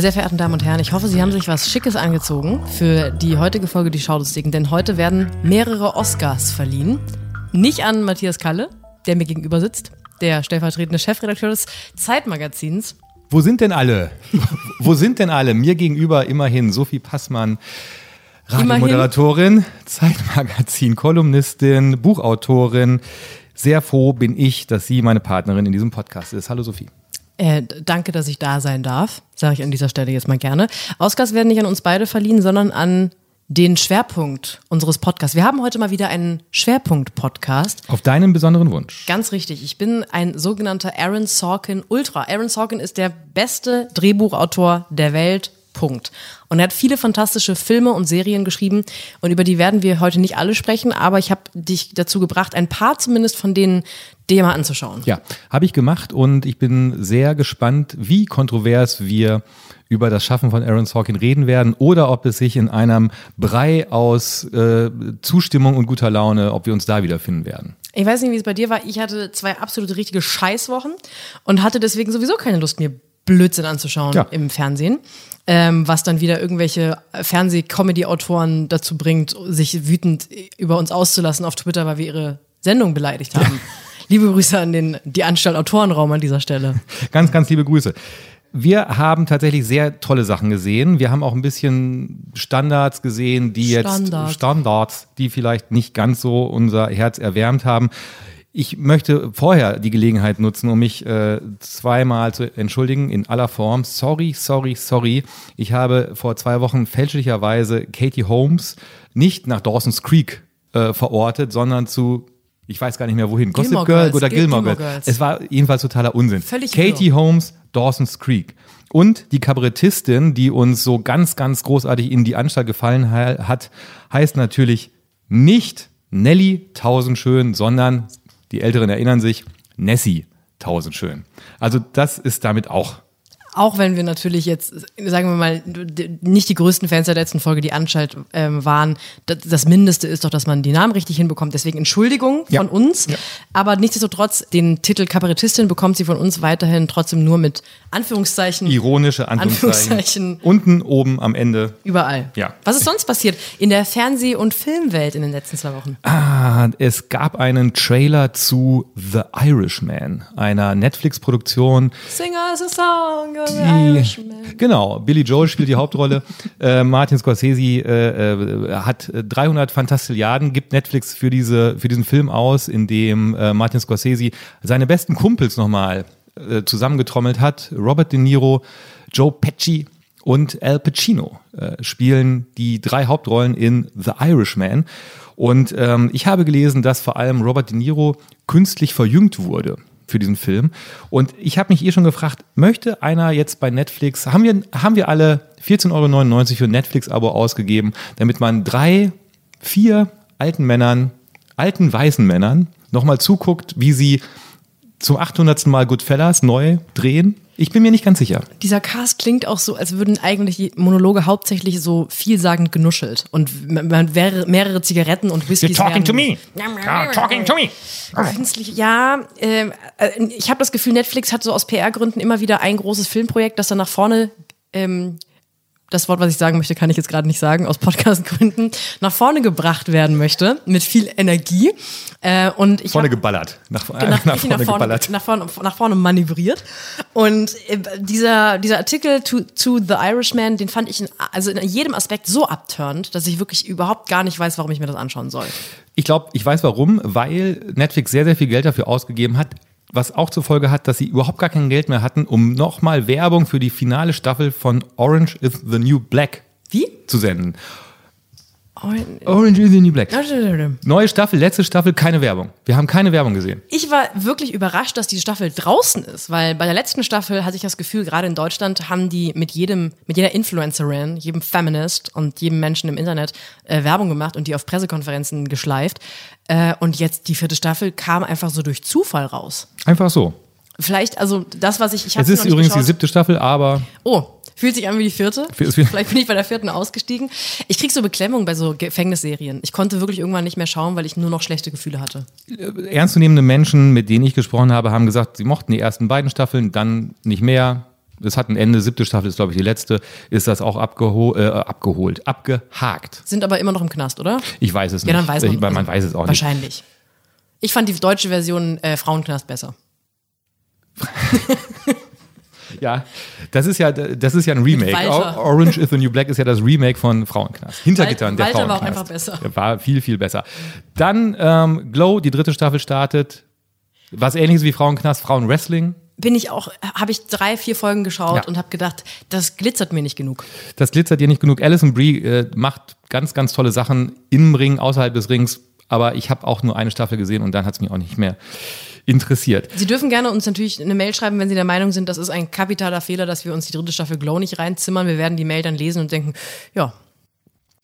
Meine sehr verehrten Damen und Herren, ich hoffe, Sie haben sich was Schickes angezogen für die heutige Folge Die Schaulustigen, denn heute werden mehrere Oscars verliehen. Nicht an Matthias Kalle, der mir gegenüber sitzt, der stellvertretende Chefredakteur des Zeitmagazins. Wo sind denn alle? Wo sind denn alle? Mir gegenüber immerhin Sophie Passmann, Radiomoderatorin, Zeitmagazin, Kolumnistin, Buchautorin. Sehr froh bin ich, dass sie meine Partnerin in diesem Podcast ist. Hallo Sophie. Äh, danke, dass ich da sein darf, sage ich an dieser Stelle jetzt mal gerne. Oscars werden nicht an uns beide verliehen, sondern an den Schwerpunkt unseres Podcasts. Wir haben heute mal wieder einen Schwerpunkt-Podcast. Auf deinen besonderen Wunsch. Ganz richtig. Ich bin ein sogenannter Aaron Sorkin Ultra. Aaron Sorkin ist der beste Drehbuchautor der Welt. Punkt. Und er hat viele fantastische Filme und Serien geschrieben und über die werden wir heute nicht alle sprechen, aber ich habe dich dazu gebracht, ein paar zumindest von denen dir mal anzuschauen. Ja, habe ich gemacht und ich bin sehr gespannt, wie kontrovers wir über das Schaffen von Aaron Sorkin reden werden oder ob es sich in einem Brei aus äh, Zustimmung und guter Laune, ob wir uns da wiederfinden werden. Ich weiß nicht, wie es bei dir war. Ich hatte zwei absolute richtige Scheißwochen und hatte deswegen sowieso keine Lust, mir Blödsinn anzuschauen ja. im Fernsehen ähm, was dann wieder irgendwelche Fernseh-Comedy-Autoren dazu bringt, sich wütend über uns auszulassen auf Twitter, weil wir ihre Sendung beleidigt haben. Ja. Liebe Grüße an den, die Anstalt Autorenraum an dieser Stelle. Ganz, ganz liebe Grüße. Wir haben tatsächlich sehr tolle Sachen gesehen. Wir haben auch ein bisschen Standards gesehen, die Standard. jetzt Standards, die vielleicht nicht ganz so unser Herz erwärmt haben. Ich möchte vorher die Gelegenheit nutzen, um mich äh, zweimal zu entschuldigen in aller Form. Sorry, sorry, sorry. Ich habe vor zwei Wochen fälschlicherweise Katie Holmes nicht nach Dawson's Creek äh, verortet, sondern zu ich weiß gar nicht mehr wohin, Gossip Girl oder Gilmore, Gilmore Girls. Es war jedenfalls totaler Unsinn. Völlig Katie irre. Holmes, Dawson's Creek. Und die Kabarettistin, die uns so ganz, ganz großartig in die Anstalt gefallen hat, heißt natürlich nicht Nelly Tausendschön, sondern die Älteren erinnern sich, Nessie tausendschön. Also das ist damit auch auch wenn wir natürlich jetzt, sagen wir mal, nicht die größten Fans der letzten Folge, die Anschalt ähm, waren, das, Mindeste ist doch, dass man die Namen richtig hinbekommt. Deswegen Entschuldigung ja. von uns. Ja. Aber nichtsdestotrotz, den Titel Kabarettistin bekommt sie von uns weiterhin trotzdem nur mit Anführungszeichen. Ironische Anführungszeichen. Anführungszeichen. Unten, oben, am Ende. Überall. Ja. Was ist sonst passiert in der Fernseh- und Filmwelt in den letzten zwei Wochen? Ah, es gab einen Trailer zu The Irishman, einer Netflix-Produktion. Sing us a song die, genau, Billy Joel spielt die Hauptrolle. äh, Martin Scorsese äh, äh, hat 300 Fantastilliarden, gibt Netflix für, diese, für diesen Film aus, in dem äh, Martin Scorsese seine besten Kumpels nochmal äh, zusammengetrommelt hat. Robert De Niro, Joe Pesci und Al Pacino äh, spielen die drei Hauptrollen in The Irishman. Und ähm, ich habe gelesen, dass vor allem Robert De Niro künstlich verjüngt wurde für diesen Film. Und ich habe mich eh schon gefragt, möchte einer jetzt bei Netflix, haben wir, haben wir alle 14,99 Euro für ein Netflix-Abo ausgegeben, damit man drei, vier alten Männern, alten weißen Männern nochmal zuguckt, wie sie zum 800. Mal Goodfellas neu drehen ich bin mir nicht ganz sicher. Dieser Cast klingt auch so, als würden eigentlich die Monologe hauptsächlich so vielsagend genuschelt und man wäre mehrere Zigaretten und Whiskys. You're talking to me. You're talking to me. Künstlich, ja. Ähm, äh, ich habe das Gefühl, Netflix hat so aus PR-Gründen immer wieder ein großes Filmprojekt, das dann nach vorne ähm, das Wort, was ich sagen möchte, kann ich jetzt gerade nicht sagen, aus Podcastgründen, nach vorne gebracht werden möchte, mit viel Energie. Äh, und ich vorne hab, geballert. Nach, äh, nach, nach, vorne, nach, vorne, geballert. Nach vorne, nach vorne manövriert. Und äh, dieser, dieser Artikel to, to The Irishman, den fand ich in, also in jedem Aspekt so abturnt, dass ich wirklich überhaupt gar nicht weiß, warum ich mir das anschauen soll. Ich glaube, ich weiß warum, weil Netflix sehr, sehr viel Geld dafür ausgegeben hat, was auch zur Folge hat, dass sie überhaupt gar kein Geld mehr hatten, um nochmal Werbung für die finale Staffel von Orange is the New Black Wie? zu senden. Orange is the New Black. Neue Staffel, letzte Staffel, keine Werbung. Wir haben keine Werbung gesehen. Ich war wirklich überrascht, dass die Staffel draußen ist, weil bei der letzten Staffel hatte ich das Gefühl, gerade in Deutschland haben die mit jedem, mit jeder Influencerin, jedem Feminist und jedem Menschen im Internet äh, Werbung gemacht und die auf Pressekonferenzen geschleift. Äh, und jetzt die vierte Staffel kam einfach so durch Zufall raus. Einfach so. Vielleicht, also das, was ich. ich es ist übrigens geschaut. die siebte Staffel, aber. Oh, fühlt sich an wie die vierte. Vielleicht bin ich bei der vierten ausgestiegen. Ich krieg so Beklemmung bei so Gefängnisserien. Ich konnte wirklich irgendwann nicht mehr schauen, weil ich nur noch schlechte Gefühle hatte. Äh, ernstzunehmende Menschen, mit denen ich gesprochen habe, haben gesagt, sie mochten die ersten beiden Staffeln, dann nicht mehr. Es hat ein Ende, siebte Staffel ist, glaube ich, die letzte, ist das auch abgeho äh, abgeholt, abgehakt. Sind aber immer noch im Knast, oder? Ich weiß es nicht. Ja, dann weiß man, ich, man weiß es auch wahrscheinlich. nicht. Wahrscheinlich. Ich fand die deutsche Version äh, Frauenknast besser. ja, das ist ja, das ist ja ein Remake. Orange is the New Black ist ja das Remake von Frauenknast. Hintergittern der Walter Frauenknast. war auch einfach besser. War viel, viel besser. Dann ähm, Glow, die dritte Staffel startet. Was ähnliches wie Frauenknast, Frauenwrestling bin ich auch, habe ich drei, vier Folgen geschaut ja. und habe gedacht, das glitzert mir nicht genug. Das glitzert dir nicht genug. Alison Brie äh, macht ganz, ganz tolle Sachen im Ring, außerhalb des Rings, aber ich habe auch nur eine Staffel gesehen und dann hat es mich auch nicht mehr interessiert. Sie dürfen gerne uns natürlich eine Mail schreiben, wenn Sie der Meinung sind, das ist ein kapitaler Fehler, dass wir uns die dritte Staffel Glow nicht reinzimmern. Wir werden die Mail dann lesen und denken, ja.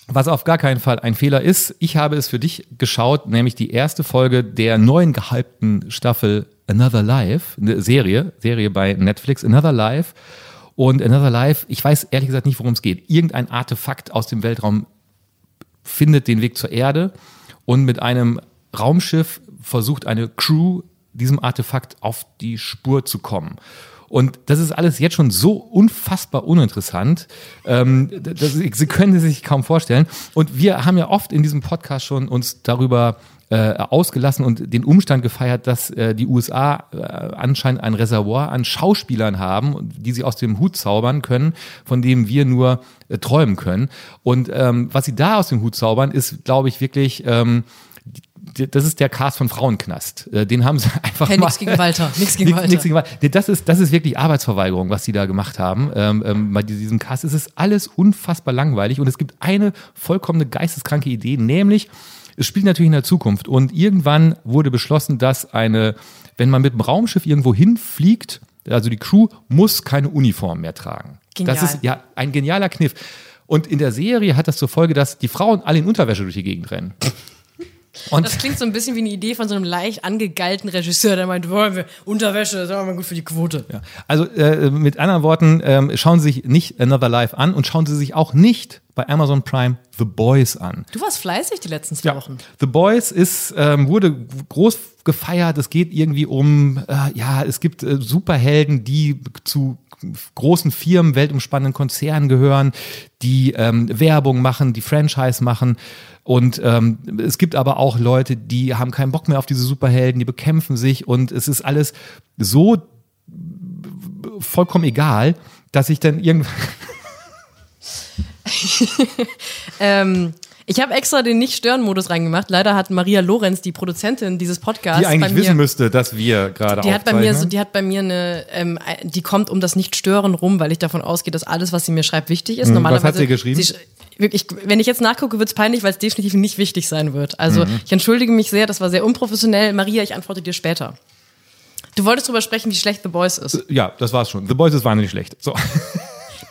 Was auf gar keinen Fall ein Fehler ist, ich habe es für dich geschaut, nämlich die erste Folge der neuen gehypten Staffel Another Life, eine Serie, Serie bei Netflix, Another Life. Und Another Life, ich weiß ehrlich gesagt nicht, worum es geht. Irgendein Artefakt aus dem Weltraum findet den Weg zur Erde und mit einem Raumschiff versucht eine Crew diesem Artefakt auf die Spur zu kommen. Und das ist alles jetzt schon so unfassbar uninteressant. Ähm, das, Sie können es sich kaum vorstellen. Und wir haben ja oft in diesem Podcast schon uns darüber äh, ausgelassen und den Umstand gefeiert, dass äh, die USA äh, anscheinend ein Reservoir an Schauspielern haben, die sie aus dem Hut zaubern können, von dem wir nur äh, träumen können. Und ähm, was sie da aus dem Hut zaubern, ist, glaube ich, wirklich ähm, das ist der Cast von Frauenknast. Äh, den haben sie einfach hey, mal. Nichts gegen Walter. Nichts gegen Walter. Nix gegen Walter. Das ist, das ist wirklich Arbeitsverweigerung, was sie da gemacht haben. Ähm, ähm, bei diesem Cast ist es alles unfassbar langweilig und es gibt eine vollkommene geisteskranke Idee, nämlich es spielt natürlich in der Zukunft und irgendwann wurde beschlossen, dass eine, wenn man mit dem Raumschiff irgendwo hinfliegt, also die Crew muss keine Uniform mehr tragen. Genial. Das ist ja ein genialer Kniff. Und in der Serie hat das zur Folge, dass die Frauen alle in Unterwäsche durch die Gegend rennen. Und das klingt so ein bisschen wie eine Idee von so einem leicht angegalten Regisseur, der meint, wollen wir Unterwäsche, das ist aber gut für die Quote. Ja. Also äh, mit anderen Worten, äh, schauen Sie sich nicht Another Life an und schauen Sie sich auch nicht bei Amazon Prime The Boys an. Du warst fleißig die letzten zwei ja. Wochen. The Boys ist, ähm, wurde groß gefeiert. Es geht irgendwie um, äh, ja, es gibt äh, Superhelden, die zu großen Firmen, weltumspannenden Konzernen gehören, die ähm, Werbung machen, die Franchise machen. Und ähm, es gibt aber auch Leute, die haben keinen Bock mehr auf diese Superhelden, die bekämpfen sich und es ist alles so vollkommen egal, dass ich dann irgendwann. ähm, ich habe extra den Nicht-Stören-Modus reingemacht. Leider hat Maria Lorenz, die Produzentin dieses Podcasts, die eigentlich mir, wissen müsste, dass wir gerade die hat bei mir so, die hat bei mir eine, ähm, die kommt um das Nicht-Stören rum, weil ich davon ausgehe, dass alles, was sie mir schreibt, wichtig ist. Hm, Normalerweise, was hat sie geschrieben? Sie, wirklich, wenn ich jetzt nachgucke, wird es peinlich, weil es definitiv nicht wichtig sein wird. Also mhm. ich entschuldige mich sehr, das war sehr unprofessionell. Maria, ich antworte dir später. Du wolltest darüber sprechen, wie schlecht The Boys ist. Ja, das war's schon. The Boys ist wahnsinnig schlecht. So.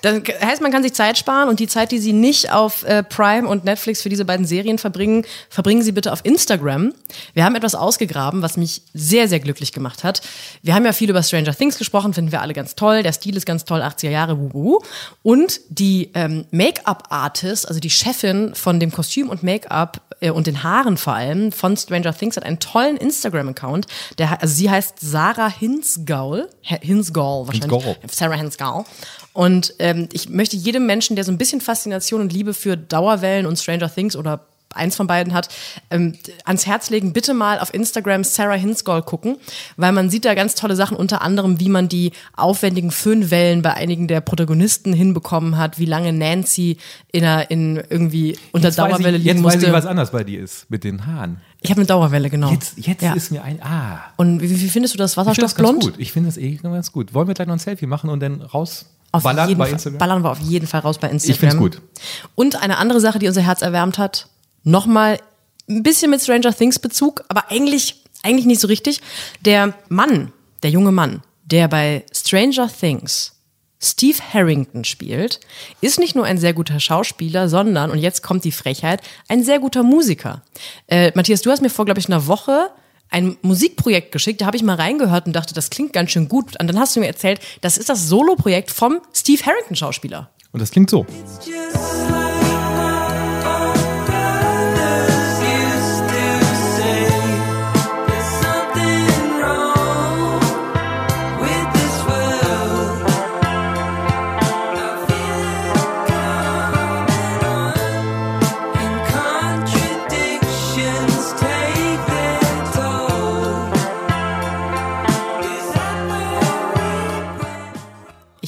Das heißt, man kann sich Zeit sparen und die Zeit, die Sie nicht auf äh, Prime und Netflix für diese beiden Serien verbringen, verbringen Sie bitte auf Instagram. Wir haben etwas ausgegraben, was mich sehr, sehr glücklich gemacht hat. Wir haben ja viel über Stranger Things gesprochen, finden wir alle ganz toll. Der Stil ist ganz toll, 80er Jahre, wuhu. Und die ähm, Make-up-Artist, also die Chefin von dem Kostüm und Make-up äh, und den Haaren vor allem von Stranger Things, hat einen tollen Instagram-Account. also sie heißt Sarah Hinsgaul. Hinsgaul wahrscheinlich. Hinsgaul. Sarah Hinsgaul. Und ähm, ich möchte jedem Menschen, der so ein bisschen Faszination und Liebe für Dauerwellen und Stranger Things oder eins von beiden hat, ähm, ans Herz legen, bitte mal auf Instagram Sarah Hinsgall gucken, weil man sieht da ganz tolle Sachen, unter anderem, wie man die aufwendigen Föhnwellen bei einigen der Protagonisten hinbekommen hat, wie lange Nancy in, einer, in irgendwie unter jetzt Dauerwelle liegen jetzt musste. Jetzt weiß ich, was anders bei dir ist mit den Haaren. Ich habe eine Dauerwelle, genau. Jetzt, jetzt ja. ist mir ein Ah. Und wie, wie findest du das Wasserstoffblond? Ich finde das eh ganz gut. Wollen wir gleich noch ein Selfie machen und dann raus auf ballern, bei Instagram? ballern wir auf jeden Fall raus bei Instagram. Ich finde es gut. Und eine andere Sache, die unser Herz erwärmt hat, nochmal ein bisschen mit Stranger Things Bezug, aber eigentlich, eigentlich nicht so richtig. Der Mann, der junge Mann, der bei Stranger Things Steve Harrington spielt, ist nicht nur ein sehr guter Schauspieler, sondern, und jetzt kommt die Frechheit, ein sehr guter Musiker. Äh, Matthias, du hast mir vor, glaube ich, einer Woche ein Musikprojekt geschickt, da habe ich mal reingehört und dachte, das klingt ganz schön gut. Und dann hast du mir erzählt, das ist das Solo-Projekt vom Steve Harrington-Schauspieler. Und das klingt so.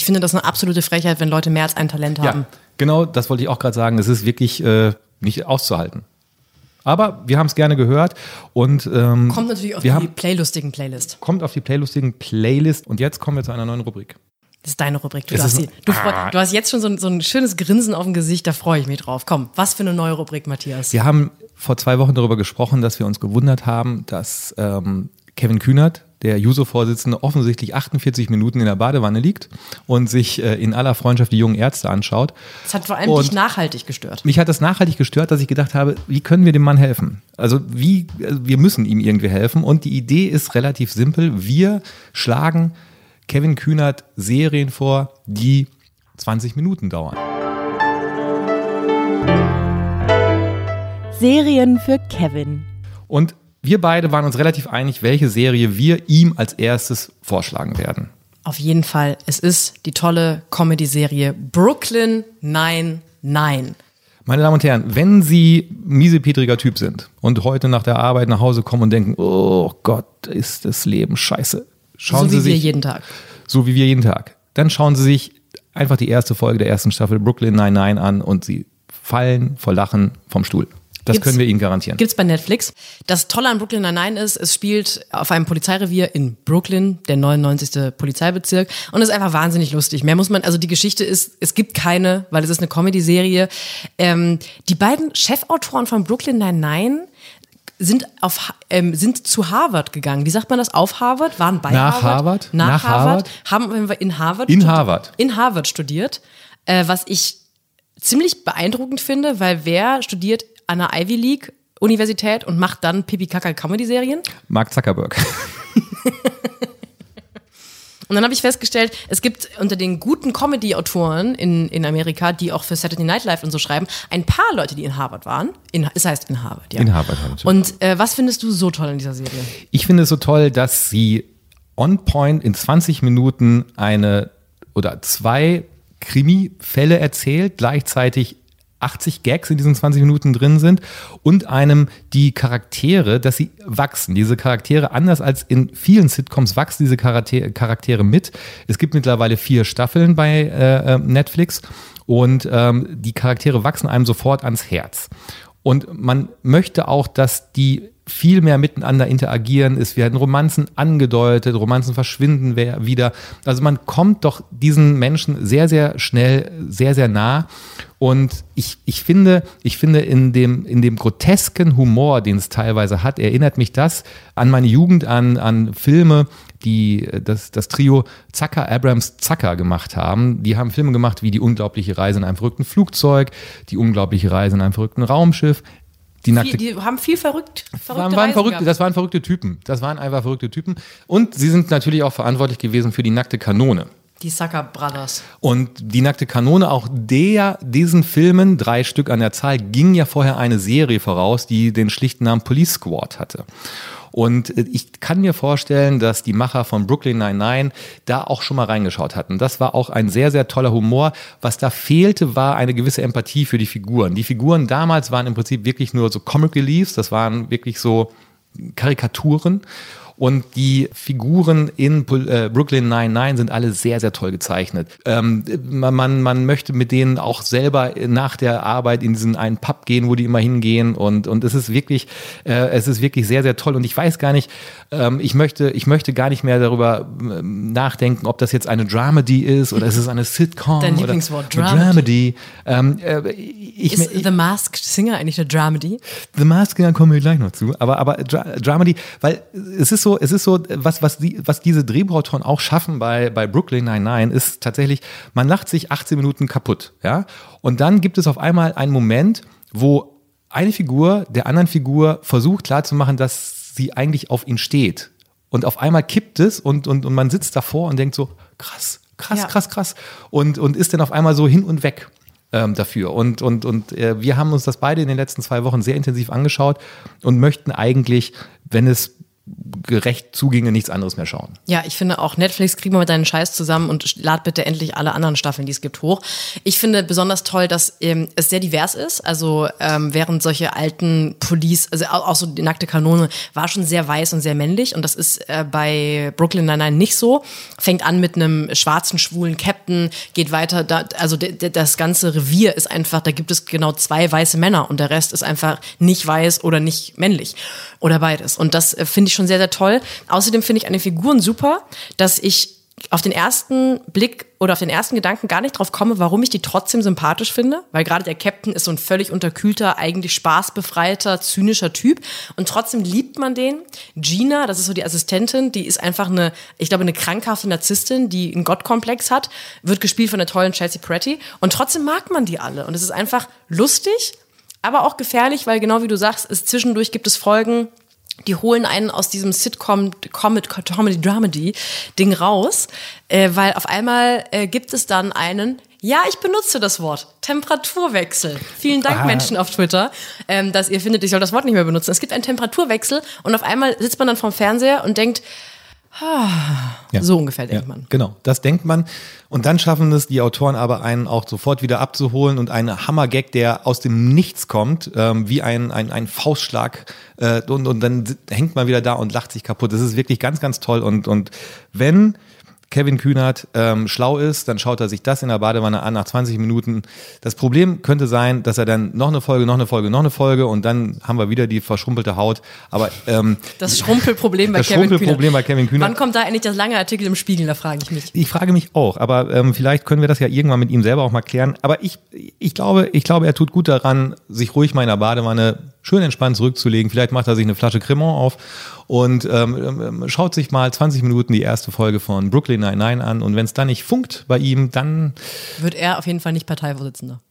Finde das eine absolute Frechheit, wenn Leute mehr als ein Talent haben. Ja, genau, das wollte ich auch gerade sagen. Es ist wirklich äh, nicht auszuhalten. Aber wir haben es gerne gehört und ähm, kommt natürlich auf die haben, playlustigen Playlist. Kommt auf die playlustigen Playlist und jetzt kommen wir zu einer neuen Rubrik. Das ist deine Rubrik. Du, darfst die, du, ah. du, hast jetzt schon so ein, so ein schönes Grinsen auf dem Gesicht, da freue ich mich drauf. Komm, was für eine neue Rubrik, Matthias? Wir haben vor zwei Wochen darüber gesprochen, dass wir uns gewundert haben, dass ähm, Kevin Kühnert der Juso-Vorsitzende offensichtlich 48 Minuten in der Badewanne liegt und sich äh, in aller Freundschaft die jungen Ärzte anschaut. Das hat vor allem und dich nachhaltig gestört. Mich hat das nachhaltig gestört, dass ich gedacht habe, wie können wir dem Mann helfen? Also wie, also wir müssen ihm irgendwie helfen. Und die Idee ist relativ simpel. Wir schlagen Kevin Kühnert Serien vor, die 20 Minuten dauern. Serien für Kevin. Und wir beide waren uns relativ einig, welche Serie wir ihm als erstes vorschlagen werden. Auf jeden Fall. Es ist die tolle Comedy-Serie Brooklyn 99. Meine Damen und Herren, wenn Sie miesepetriger Typ sind und heute nach der Arbeit nach Hause kommen und denken, oh Gott, ist das Leben scheiße. Schauen so Sie wie sich, wir jeden Tag. So wie wir jeden Tag. Dann schauen Sie sich einfach die erste Folge der ersten Staffel Brooklyn 99 an und Sie fallen vor Lachen vom Stuhl. Das gibt's, können wir Ihnen garantieren. Gibt's bei Netflix. Das Tolle an Brooklyn Nine-Nine ist, es spielt auf einem Polizeirevier in Brooklyn, der 99. Polizeibezirk. Und es ist einfach wahnsinnig lustig. Mehr muss man, also die Geschichte ist, es gibt keine, weil es ist eine Comedy-Serie. Ähm, die beiden Chefautoren von Brooklyn Nine-Nine sind auf ähm, sind zu Harvard gegangen. Wie sagt man das? Auf Harvard? Waren bei Nach Harvard? Harvard? Nach, Nach Harvard? Harvard? Haben wir in Harvard? In Harvard. In Harvard studiert. Äh, was ich ziemlich beeindruckend finde, weil wer studiert an der Ivy League Universität und macht dann Pipi Kaka Comedy Serien? Mark Zuckerberg. Und dann habe ich festgestellt, es gibt unter den guten Comedy-Autoren in, in Amerika, die auch für Saturday Night Live und so schreiben, ein paar Leute, die in Harvard waren. In, es heißt in Harvard, ja. In Harvard. Natürlich. Und äh, was findest du so toll in dieser Serie? Ich finde es so toll, dass sie on point in 20 Minuten eine oder zwei Krimi-Fälle erzählt, gleichzeitig 80 Gags in diesen 20 Minuten drin sind und einem die Charaktere, dass sie wachsen. Diese Charaktere, anders als in vielen Sitcoms, wachsen diese Charaktere mit. Es gibt mittlerweile vier Staffeln bei äh, äh, Netflix und ähm, die Charaktere wachsen einem sofort ans Herz. Und man möchte auch, dass die viel mehr miteinander interagieren. Es werden Romanzen angedeutet, Romanzen verschwinden wieder. Also man kommt doch diesen Menschen sehr, sehr schnell, sehr, sehr nah. Und ich, ich finde, ich finde in dem, in dem grotesken Humor, den es teilweise hat, erinnert mich das an meine Jugend, an, an Filme, die das, das Trio Zucker, Abrams, Zucker gemacht haben. Die haben Filme gemacht wie Die unglaubliche Reise in einem verrückten Flugzeug, Die unglaubliche Reise in einem verrückten Raumschiff. Die, nackte, die haben viel verrückt, waren, waren verrückte, Das waren verrückte Typen. Das waren einfach verrückte Typen. Und sie sind natürlich auch verantwortlich gewesen für die nackte Kanone. Die Sucker Brothers. Und die nackte Kanone, auch der, diesen Filmen, drei Stück an der Zahl, ging ja vorher eine Serie voraus, die den schlichten Namen Police Squad hatte. Und äh, ich kann mir vorstellen, dass die Macher von Brooklyn 99 da auch schon mal reingeschaut hatten. Das war auch ein sehr, sehr toller Humor. Was da fehlte, war eine gewisse Empathie für die Figuren. Die Figuren damals waren im Prinzip wirklich nur so Comic Reliefs, das waren wirklich so Karikaturen. Und die Figuren in äh, Brooklyn 99 sind alle sehr, sehr toll gezeichnet. Ähm, man, man möchte mit denen auch selber nach der Arbeit in diesen einen Pub gehen, wo die immer hingehen. Und, und es ist wirklich, äh, es ist wirklich sehr, sehr toll. Und ich weiß gar nicht, ähm, ich möchte, ich möchte gar nicht mehr darüber ähm, nachdenken, ob das jetzt eine Dramedy ist oder ist es eine Sitcom. Dein Lieblingswort, Dramedy. Dramedy. Ähm, äh, ich, ist ich, The Masked Singer eigentlich eine Dramedy? The Masked Singer kommen wir gleich noch zu. Aber, aber Dramedy, weil es ist so, es ist so, was, was, die, was diese Drehbuchautoren auch schaffen bei, bei Brooklyn 99 ist tatsächlich, man lacht sich 18 Minuten kaputt, ja. Und dann gibt es auf einmal einen Moment, wo eine Figur der anderen Figur versucht klarzumachen, dass sie eigentlich auf ihn steht. Und auf einmal kippt es und, und, und man sitzt davor und denkt so, krass, krass, ja. krass, krass. Und, und ist dann auf einmal so hin und weg ähm, dafür. Und, und, und äh, wir haben uns das beide in den letzten zwei Wochen sehr intensiv angeschaut und möchten eigentlich, wenn es gerecht zuginge, nichts anderes mehr schauen. Ja, ich finde auch Netflix, kriegen wir mit deinen Scheiß zusammen und lad bitte endlich alle anderen Staffeln, die es gibt, hoch. Ich finde besonders toll, dass ähm, es sehr divers ist. Also ähm, während solche alten Police, also auch so die nackte Kanone, war schon sehr weiß und sehr männlich und das ist äh, bei Brooklyn Nine-Nine nicht so. Fängt an mit einem schwarzen, schwulen Captain, geht weiter, da, also das ganze Revier ist einfach, da gibt es genau zwei weiße Männer und der Rest ist einfach nicht weiß oder nicht männlich oder beides. Und das äh, finde ich schon sehr, sehr toll. Außerdem finde ich an den Figuren super, dass ich auf den ersten Blick oder auf den ersten Gedanken gar nicht drauf komme, warum ich die trotzdem sympathisch finde, weil gerade der Captain ist so ein völlig unterkühlter, eigentlich spaßbefreiter, zynischer Typ und trotzdem liebt man den. Gina, das ist so die Assistentin, die ist einfach eine, ich glaube, eine krankhafte Narzisstin, die einen Gottkomplex hat, wird gespielt von der tollen Chelsea Peretti und trotzdem mag man die alle und es ist einfach lustig, aber auch gefährlich, weil genau wie du sagst, es zwischendurch gibt es Folgen, die holen einen aus diesem Sitcom, Comedy, Comedy, Dramedy Ding raus, äh, weil auf einmal äh, gibt es dann einen, ja, ich benutze das Wort, Temperaturwechsel. Vielen Dank, ah. Menschen auf Twitter, ähm, dass ihr findet, ich soll das Wort nicht mehr benutzen. Es gibt einen Temperaturwechsel und auf einmal sitzt man dann vorm Fernseher und denkt, ja. So ungefähr denkt ja, man. Genau, das denkt man. Und dann schaffen es die Autoren aber, einen auch sofort wieder abzuholen und einen Hammergag, der aus dem Nichts kommt, ähm, wie ein, ein, ein Faustschlag. Äh, und, und dann hängt man wieder da und lacht sich kaputt. Das ist wirklich ganz, ganz toll. Und, und wenn Kevin Kühnert ähm, schlau ist, dann schaut er sich das in der Badewanne an nach 20 Minuten. Das Problem könnte sein, dass er dann noch eine Folge, noch eine Folge, noch eine Folge und dann haben wir wieder die verschrumpelte Haut. Aber ähm, das Schrumpelproblem bei, das Kevin Schrumpelproblem bei Kevin Kühnert. Wann kommt da endlich das lange Artikel im Spiegel? Da frage ich mich. Ich frage mich auch, aber ähm, vielleicht können wir das ja irgendwann mit ihm selber auch mal klären. Aber ich, ich glaube, ich glaube, er tut gut daran, sich ruhig mal in der Badewanne schön entspannt zurückzulegen. Vielleicht macht er sich eine Flasche Cremant auf und ähm, ähm schaut sich mal 20 Minuten die erste Folge von Brooklyn Nine-Nine an. Und wenn es dann nicht funkt bei ihm, dann wird er auf jeden Fall nicht Parteivorsitzender.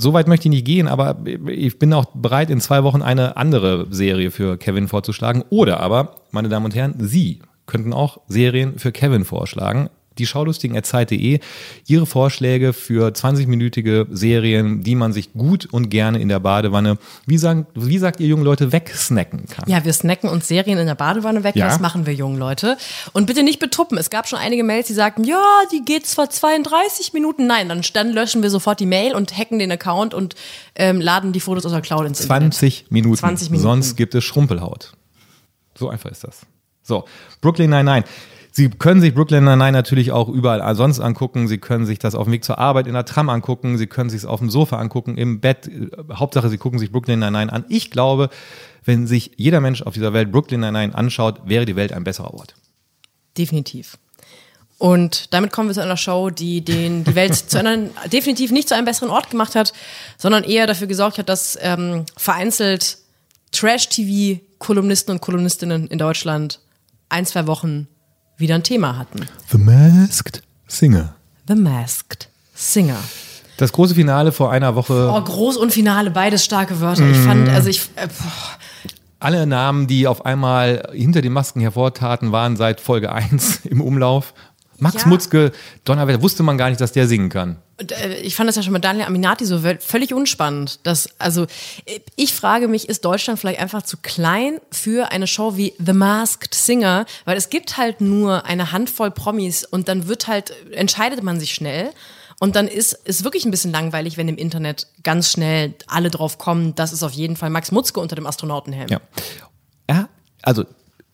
Soweit möchte ich nicht gehen, aber ich bin auch bereit, in zwei Wochen eine andere Serie für Kevin vorzuschlagen. Oder aber, meine Damen und Herren, Sie könnten auch Serien für Kevin vorschlagen die Schaulustigen.zeit.de ihre Vorschläge für 20-minütige Serien, die man sich gut und gerne in der Badewanne, wie, sagen, wie sagt ihr jungen Leute, wegsnacken kann. Ja, wir snacken uns Serien in der Badewanne weg, ja. das machen wir jungen Leute. Und bitte nicht betuppen. Es gab schon einige Mails, die sagten, ja, die geht zwar 32 Minuten. Nein, dann, dann löschen wir sofort die Mail und hacken den Account und ähm, laden die Fotos aus der Cloud ins 20 Internet. Minuten. 20 Minuten. Sonst gibt es Schrumpelhaut. So einfach ist das. So, Brooklyn 99. Sie können sich Brooklyn Nine-Nine natürlich auch überall sonst angucken. Sie können sich das auf dem Weg zur Arbeit in der Tram angucken. Sie können sich es auf dem Sofa angucken, im Bett. Hauptsache, Sie gucken sich Brooklyn Nine-Nine an. Ich glaube, wenn sich jeder Mensch auf dieser Welt Brooklyn Nine-Nine anschaut, wäre die Welt ein besserer Ort. Definitiv. Und damit kommen wir zu einer Show, die den, die Welt zu einer, definitiv nicht zu einem besseren Ort gemacht hat, sondern eher dafür gesorgt hat, dass ähm, vereinzelt Trash-TV-Kolumnisten und Kolumnistinnen in Deutschland ein, zwei Wochen wieder ein Thema hatten. The Masked Singer. The Masked Singer. Das große Finale vor einer Woche. Oh, groß und Finale, beides starke Wörter. Ich fand, mhm. also ich. Äh, alle Namen, die auf einmal hinter den Masken hervortaten, waren seit Folge 1 im Umlauf. Max ja. Mutzke, Donnerwetter, wusste man gar nicht, dass der singen kann. Äh, ich fand das ja schon mit Daniel Aminati so völlig unspannend. Dass, also, ich frage mich, ist Deutschland vielleicht einfach zu klein für eine Show wie The Masked Singer? Weil es gibt halt nur eine Handvoll Promis und dann wird halt, entscheidet man sich schnell. Und dann ist es wirklich ein bisschen langweilig, wenn im Internet ganz schnell alle drauf kommen, das ist auf jeden Fall Max Mutzke unter dem Astronautenhelm. Ja. Ja, also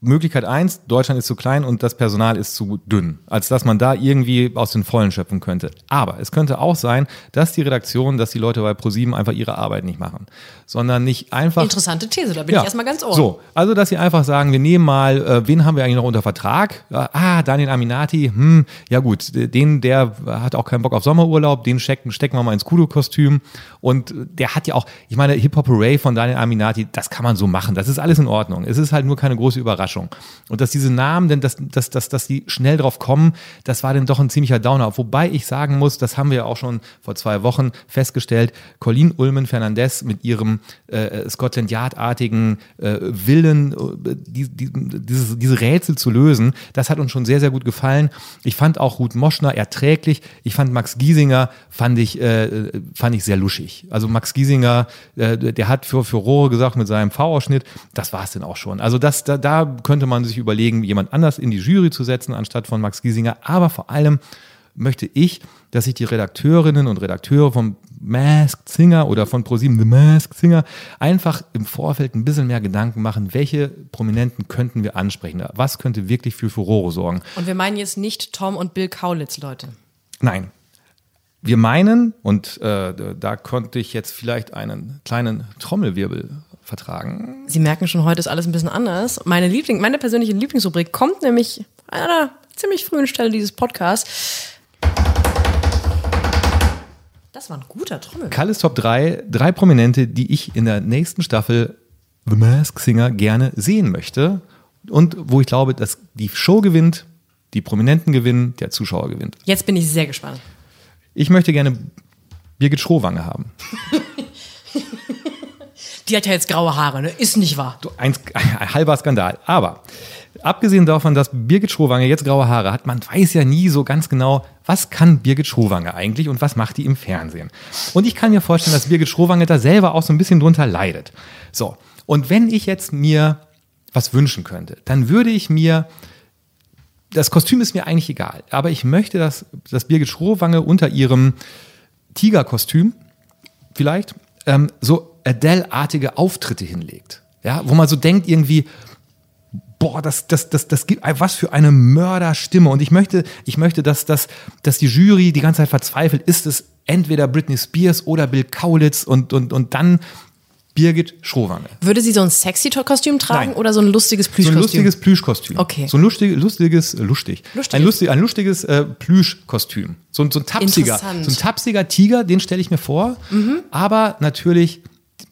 Möglichkeit eins, Deutschland ist zu klein und das Personal ist zu dünn, als dass man da irgendwie aus den Vollen schöpfen könnte. Aber es könnte auch sein, dass die Redaktion, dass die Leute bei ProSieben einfach ihre Arbeit nicht machen, sondern nicht einfach. Interessante These, da bin ja, ich erstmal ganz ohr. So, also dass sie einfach sagen, wir nehmen mal, äh, wen haben wir eigentlich noch unter Vertrag? Ah, Daniel Aminati, hm, ja gut, den, der hat auch keinen Bock auf Sommerurlaub, den stecken, stecken wir mal ins Kudo-Kostüm und der hat ja auch, ich meine, Hip-Hop Array von Daniel Aminati, das kann man so machen, das ist alles in Ordnung. Es ist halt nur keine große Überraschung. Überraschung. Und dass diese Namen, denn dass, dass, dass, dass die schnell drauf kommen, das war dann doch ein ziemlicher Downer. Wobei ich sagen muss, das haben wir ja auch schon vor zwei Wochen festgestellt, Colleen Ulmen Fernandez mit ihrem äh, Scotland Yard-artigen äh, Willen, äh, die, die, dieses, diese Rätsel zu lösen, das hat uns schon sehr, sehr gut gefallen. Ich fand auch Ruth Moschner erträglich. Ich fand Max Giesinger, fand ich, äh, fand ich sehr luschig. Also Max Giesinger, äh, der hat für, für Rohre gesagt mit seinem V-Ausschnitt, das war es denn auch schon. Also das, da, da könnte man sich überlegen, jemand anders in die Jury zu setzen, anstatt von Max Giesinger. Aber vor allem möchte ich, dass sich die Redakteurinnen und Redakteure vom Masked Singer oder von ProSieben The Masked Singer einfach im Vorfeld ein bisschen mehr Gedanken machen, welche Prominenten könnten wir ansprechen. Was könnte wirklich für Furore sorgen? Und wir meinen jetzt nicht Tom und Bill Kaulitz, Leute. Nein. Wir meinen, und äh, da konnte ich jetzt vielleicht einen kleinen Trommelwirbel vertragen. Sie merken schon, heute ist alles ein bisschen anders. Meine, Liebling, meine persönliche Lieblingsrubrik kommt nämlich an einer ziemlich frühen Stelle dieses Podcasts. Das war ein guter Trommel. Kalles Top 3, drei Prominente, die ich in der nächsten Staffel The Mask Singer gerne sehen möchte. Und wo ich glaube, dass die Show gewinnt, die Prominenten gewinnen, der Zuschauer gewinnt. Jetzt bin ich sehr gespannt. Ich möchte gerne Birgit Schrowange haben. Die hat ja jetzt graue Haare, ne? Ist nicht wahr. Du, ein, ein halber Skandal. Aber abgesehen davon, dass Birgit Schrowange jetzt graue Haare hat, man weiß ja nie so ganz genau, was kann Birgit Schrowange eigentlich und was macht die im Fernsehen. Und ich kann mir vorstellen, dass Birgit Schrowange da selber auch so ein bisschen drunter leidet. So, und wenn ich jetzt mir was wünschen könnte, dann würde ich mir das Kostüm ist mir eigentlich egal, aber ich möchte, dass, dass Birgit Schrowange unter ihrem Tigerkostüm vielleicht ähm, so Adele-artige Auftritte hinlegt. Ja, wo man so denkt irgendwie, boah, das, das, das, das gibt was für eine Mörderstimme. Und ich möchte, ich möchte, dass, dass, dass die Jury die ganze Zeit verzweifelt, ist es entweder Britney Spears oder Bill Kaulitz und, und, und dann Birgit Schrowange. Würde sie so ein sexy Kostüm tragen Nein. oder so ein lustiges Plüschkostüm? So ein lustiges Plüschkostüm. Okay. So ein lustig, lustiges, lustig. lustig. Ein, lustig, ein lustiges äh, Plüschkostüm. So, so ein tapsiger, so ein tapsiger Tiger, den stelle ich mir vor. Mhm. Aber natürlich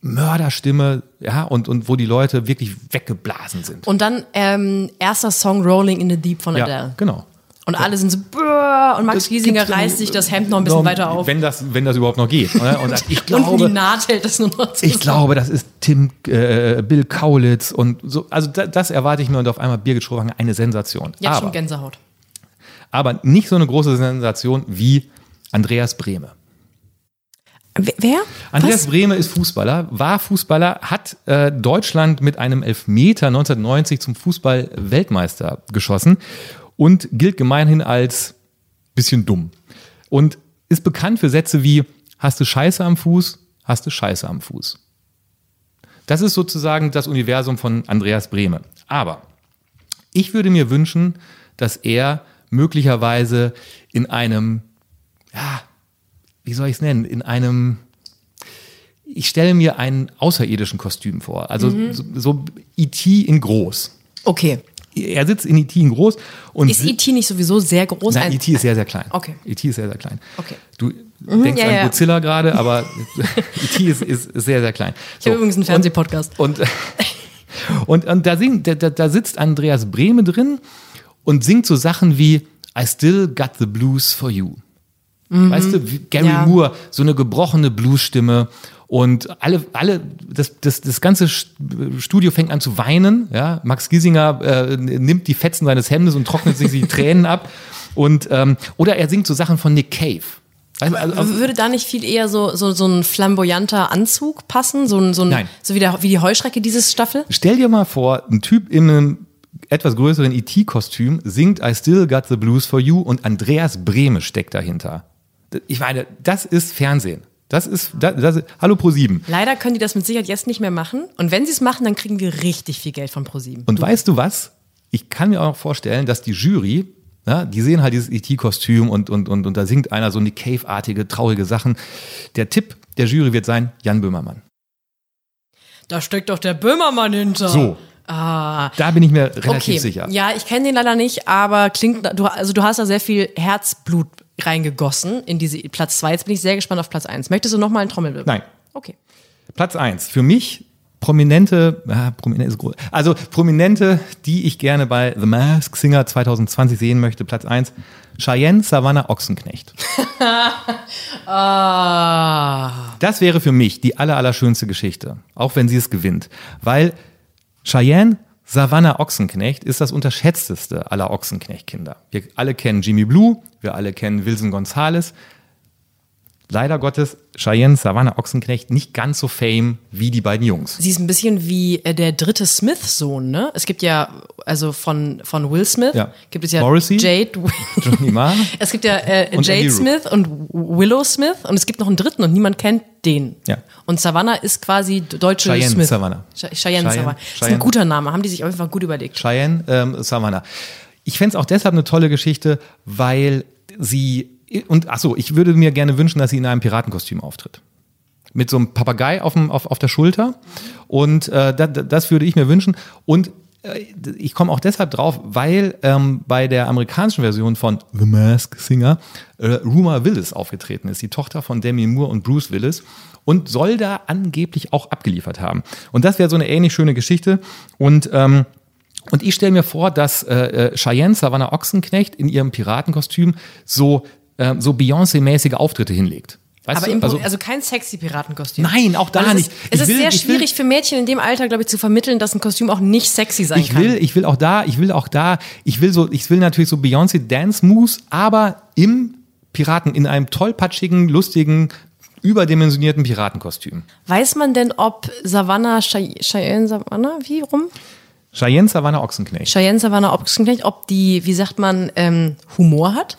Mörderstimme, ja, und, und wo die Leute wirklich weggeblasen sind. Und dann ähm, erster Song Rolling in the Deep von Adele. Ja, genau. Und alle sind so, und Max Giesinger reißt sich das Hemd noch ein bisschen noch, weiter auf. Wenn das, wenn das überhaupt noch geht. Und ich glaube, und die Naht hält das nur noch zusammen. Ich glaube, das ist Tim, äh, Bill Kaulitz und so. Also das, das erwarte ich mir und auf einmal Birgit Schrowange eine Sensation. Ja, aber, schon Gänsehaut. Aber nicht so eine große Sensation wie Andreas Brehme. Wer? Andreas Was? Brehme ist Fußballer, war Fußballer, hat äh, Deutschland mit einem Elfmeter 1990 zum Fußball-Weltmeister geschossen und gilt gemeinhin als bisschen dumm. Und ist bekannt für Sätze wie, hast du Scheiße am Fuß, hast du Scheiße am Fuß. Das ist sozusagen das Universum von Andreas Brehme. Aber ich würde mir wünschen, dass er möglicherweise in einem, ja, wie soll ich es nennen, in einem, ich stelle mir einen außerirdischen Kostüm vor. Also mhm. so, so E.T. in groß. Okay er sitzt in E.T. in groß und. Ist E.T. nicht sowieso sehr groß? Nein, E.T. ist sehr, sehr klein. Okay. E.T. ist sehr, sehr klein. Okay. Du mhm, denkst ja, an ja. Godzilla gerade, aber E.T. Ist, ist sehr, sehr klein. So. Ich habe übrigens einen Fernsehpodcast. Und, und, und, und da, singt, da, da sitzt Andreas Brehme drin und singt so Sachen wie I still got the blues for you. Mhm. Weißt du, Gary ja. Moore, so eine gebrochene Bluesstimme und alle, alle, das, das, das ganze Studio fängt an zu weinen. Ja? Max Giesinger äh, nimmt die Fetzen seines Hemdes und trocknet sich die Tränen ab. Und, ähm, oder er singt so Sachen von Nick Cave. Also, also, würde da nicht viel eher so, so, so ein flamboyanter Anzug passen? So, ein, so, ein, Nein. so wie, der, wie die Heuschrecke dieses Staffel? Stell dir mal vor, ein Typ in einem etwas größeren E.T.-Kostüm singt I Still Got the Blues for You und Andreas Brehme steckt dahinter. Ich meine, das ist Fernsehen. Das ist, das, das ist Hallo Pro7. Leider können die das mit Sicherheit jetzt nicht mehr machen. Und wenn sie es machen, dann kriegen wir richtig viel Geld von Pro7. Und du. weißt du was? Ich kann mir auch vorstellen, dass die Jury, ja, die sehen halt dieses ET-Kostüm und, und, und, und da singt einer so Nick Cave-artige, traurige Sachen. Der Tipp der Jury wird sein, Jan Böhmermann. Da steckt doch der Böhmermann hinter. So. Ah. Da bin ich mir relativ okay. sicher. Ja, ich kenne den leider nicht, aber klingt, du, also du hast da sehr viel Herzblut reingegossen in diese Platz 2. Jetzt bin ich sehr gespannt auf Platz 1. Möchtest du nochmal einen Trommelwirbel? Nein. Okay. Platz 1. Für mich Prominente, äh, Prominente also Prominente, die ich gerne bei The Mask Singer 2020 sehen möchte, Platz 1, Cheyenne Savannah Ochsenknecht. ah. Das wäre für mich die aller, allerschönste Geschichte, auch wenn sie es gewinnt, weil Cheyenne Savannah Ochsenknecht ist das unterschätzteste aller Ochsenknecht-Kinder. Wir alle kennen Jimmy Blue, wir alle kennen Wilson Gonzalez, leider Gottes Cheyenne Savannah Ochsenknecht nicht ganz so fame wie die beiden Jungs. Sie ist ein bisschen wie äh, der dritte Smith-Sohn, ne? Es gibt ja, also von, von Will Smith Ja. gibt es ja Morrissey, Jade. Johnny Marr. es gibt ja äh, Jade Andy. Smith und Willow Smith und es gibt noch einen dritten und niemand kennt den. Ja. Und Savannah ist quasi deutsche Cheyenne Smith. Savannah. Ch Cheyenne, Cheyenne, Savannah. Das ist Cheyenne. ein guter Name, haben die sich auf jeden Fall gut überlegt. Cheyenne ähm, Savannah. Ich fänd's auch deshalb eine tolle Geschichte, weil sie, und ach so, ich würde mir gerne wünschen, dass sie in einem Piratenkostüm auftritt. Mit so einem Papagei auf, dem, auf, auf der Schulter. Und äh, das, das würde ich mir wünschen. Und äh, ich komme auch deshalb drauf, weil ähm, bei der amerikanischen Version von The Mask Singer äh, Ruma Willis aufgetreten ist, die Tochter von Demi Moore und Bruce Willis und soll da angeblich auch abgeliefert haben. Und das wäre so eine ähnlich schöne Geschichte. Und ähm, und ich stelle mir vor, dass äh, äh, Cheyenne Savannah Ochsenknecht in ihrem Piratenkostüm so, äh, so Beyoncé-mäßige Auftritte hinlegt. Weißt Aber du? im, also, kein sexy Piratenkostüm. Nein, auch da es nicht. Ist, es Ich ist will- sehr ich will- schwierig für Mädchen in dem Alter, glaube ich, zu vermitteln, dass ein Kostüm auch nicht sexy sein ich kann. will, ich will auch da, ich will auch da, ich will so, ich will natürlich so Beyoncé Dance Moves, aber im Piraten, in einem tollpatschigen, lustigen, überdimensionierten Piratenkostüm. Weiß man denn, ob Savannah, Chey- Cheyenne Savannah, wie rum? Cheyenne Savannah Ochsenknecht. Cheyenne Savannah Ochsenknecht, ob die, wie sagt man, ähm, Humor hat?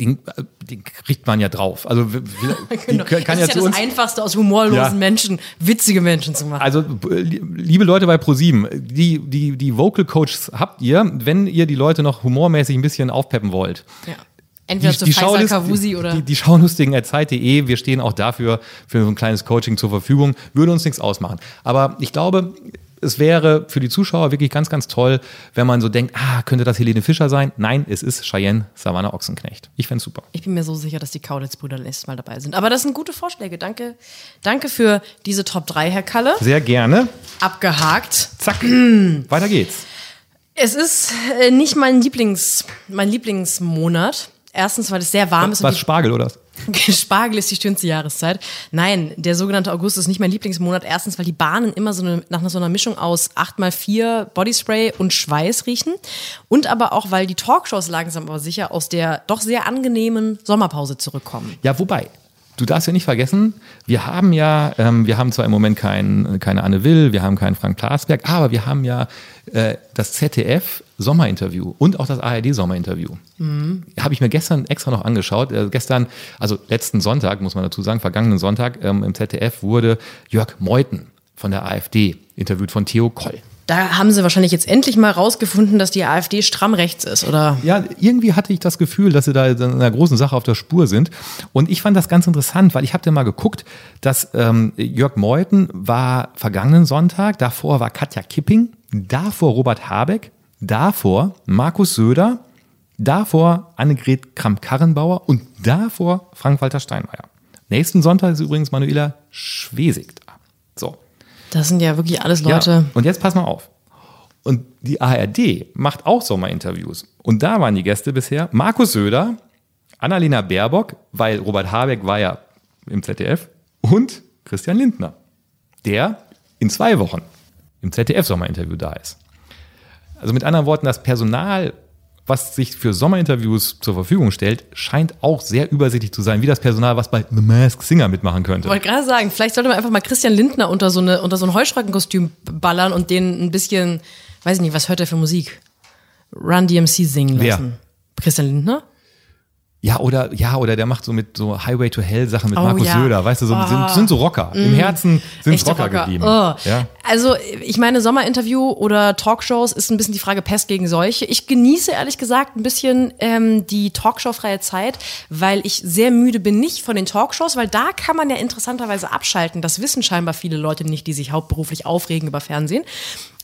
Den, äh, den kriegt man ja drauf. Also die kann das ja ist ja zu das uns. Einfachste, aus humorlosen Ja. Menschen witzige Menschen zu machen. Also, äh, liebe Leute bei ProSieben, die, die, die Vocal Coaches habt ihr, wenn ihr die Leute noch humormäßig ein bisschen aufpeppen wollt. ja. Entweder zu Faisal Schaulist- Kavusi oder. die, die Schaulustigen at Zeit.de, wir stehen auch dafür für so ein kleines Coaching zur Verfügung, würde uns nichts ausmachen. Aber ich glaube, es wäre für die Zuschauer wirklich ganz, ganz toll, wenn man so denkt, ah, könnte das Helene Fischer sein? Nein, es ist Cheyenne Savannah Ochsenknecht. Ich fänd's super. ich bin mir so sicher, dass die Kaulitz-Brüder nächstes Mal dabei sind. Aber das sind gute Vorschläge. Danke, danke für diese Top 3, Herr Kalle. Sehr gerne. Abgehakt. Zack. Weiter geht's. Es ist äh, nicht mein Lieblings, mein Lieblingsmonat. Erstens, weil es sehr warm ist. Was Spargel oder? Spargel ist die schönste Jahreszeit. Nein, der sogenannte August ist nicht mein Lieblingsmonat. Erstens, weil die Bahnen immer so eine, nach so einer Mischung aus 8x4 Bodyspray und Schweiß riechen. Und aber auch, weil die Talkshows langsam aber sicher aus der doch sehr angenehmen Sommerpause zurückkommen. Ja, wobei. Du darfst ja nicht vergessen, wir haben ja, ähm, wir haben zwar im Moment kein, keine Anne Will, wir haben keinen Frank Plasberg, aber wir haben ja äh, das ZDF Sommerinterview und auch das ARD Sommerinterview. Habe ich mir gestern extra noch angeschaut. Äh, gestern, also letzten Sonntag, muss man dazu sagen, vergangenen Sonntag ähm, im ZDF wurde Jörg Meuthen von der AfD interviewt von Theo Koll. Da haben sie wahrscheinlich jetzt endlich mal rausgefunden, dass die AfD stramm rechts ist, oder? Ja, irgendwie hatte ich das Gefühl, dass sie da in einer großen Sache auf der Spur sind. Und ich fand das ganz interessant, weil ich habe da mal geguckt, dass ähm, Jörg Meuthen war vergangenen Sonntag, davor war Katja Kipping, davor Robert Habeck, davor Markus Söder, davor Annegret Kramp-Karrenbauer und davor Frank-Walter Steinmeier. Nächsten Sonntag ist übrigens Manuela Schwesig da. So. Das sind ja wirklich alles Ja, Leute. und jetzt pass mal auf. Und die ARD macht auch Sommerinterviews. Und da waren die Gäste bisher Markus Söder, Annalena Baerbock, weil Robert Habeck war ja im ZDF, und Christian Lindner, der in zwei Wochen im ZDF-Sommerinterview da ist. Also mit anderen Worten, das Personal, was sich für Sommerinterviews zur Verfügung stellt, scheint auch sehr übersichtlich zu sein, wie das Personal, was bei The Mask Singer mitmachen könnte. Ich wollte gerade sagen, vielleicht sollte man einfach mal Christian Lindner unter so, eine, unter so ein Heuschreckenkostüm ballern und den ein bisschen, weiß ich nicht, was hört er für Musik? Run DMC singen Wer? lassen. Christian Lindner? Ja, oder, ja, oder der macht so mit so Highway to Hell Sachen mit Oh, Markus ja. Söder, weißt du, so, Oh. sind, sind so Rocker. Im Herzen sind Echte Rocker, geblieben. Oh. Ja. Also, ich meine, Sommerinterview oder Talkshows ist ein bisschen die Frage Pest gegen Seuche. Ich genieße ehrlich gesagt ein bisschen ähm, die Talkshow-freie Zeit, weil ich sehr müde bin, nicht von den Talkshows, weil da kann man ja interessanterweise abschalten. Das wissen scheinbar viele Leute nicht, die sich hauptberuflich aufregen über Fernsehen.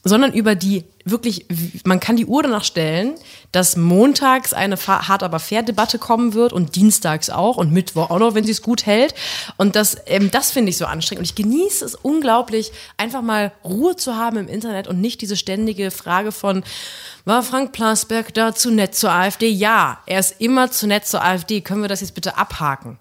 Sondern über die wirklich, man kann die Uhr danach stellen, dass montags eine hart aber fair Debatte kommen wird und dienstags auch und Mittwoch auch noch, wenn sie es gut hält. Und das, ähm, das finde ich so anstrengend. Und ich genieße es unglaublich, einfach mal Ruhe zu haben im Internet und nicht diese ständige Frage von, war Frank Plasberg da zu nett zur AfD? Ja, er ist immer zu nett zur AfD. Können wir das jetzt bitte abhaken?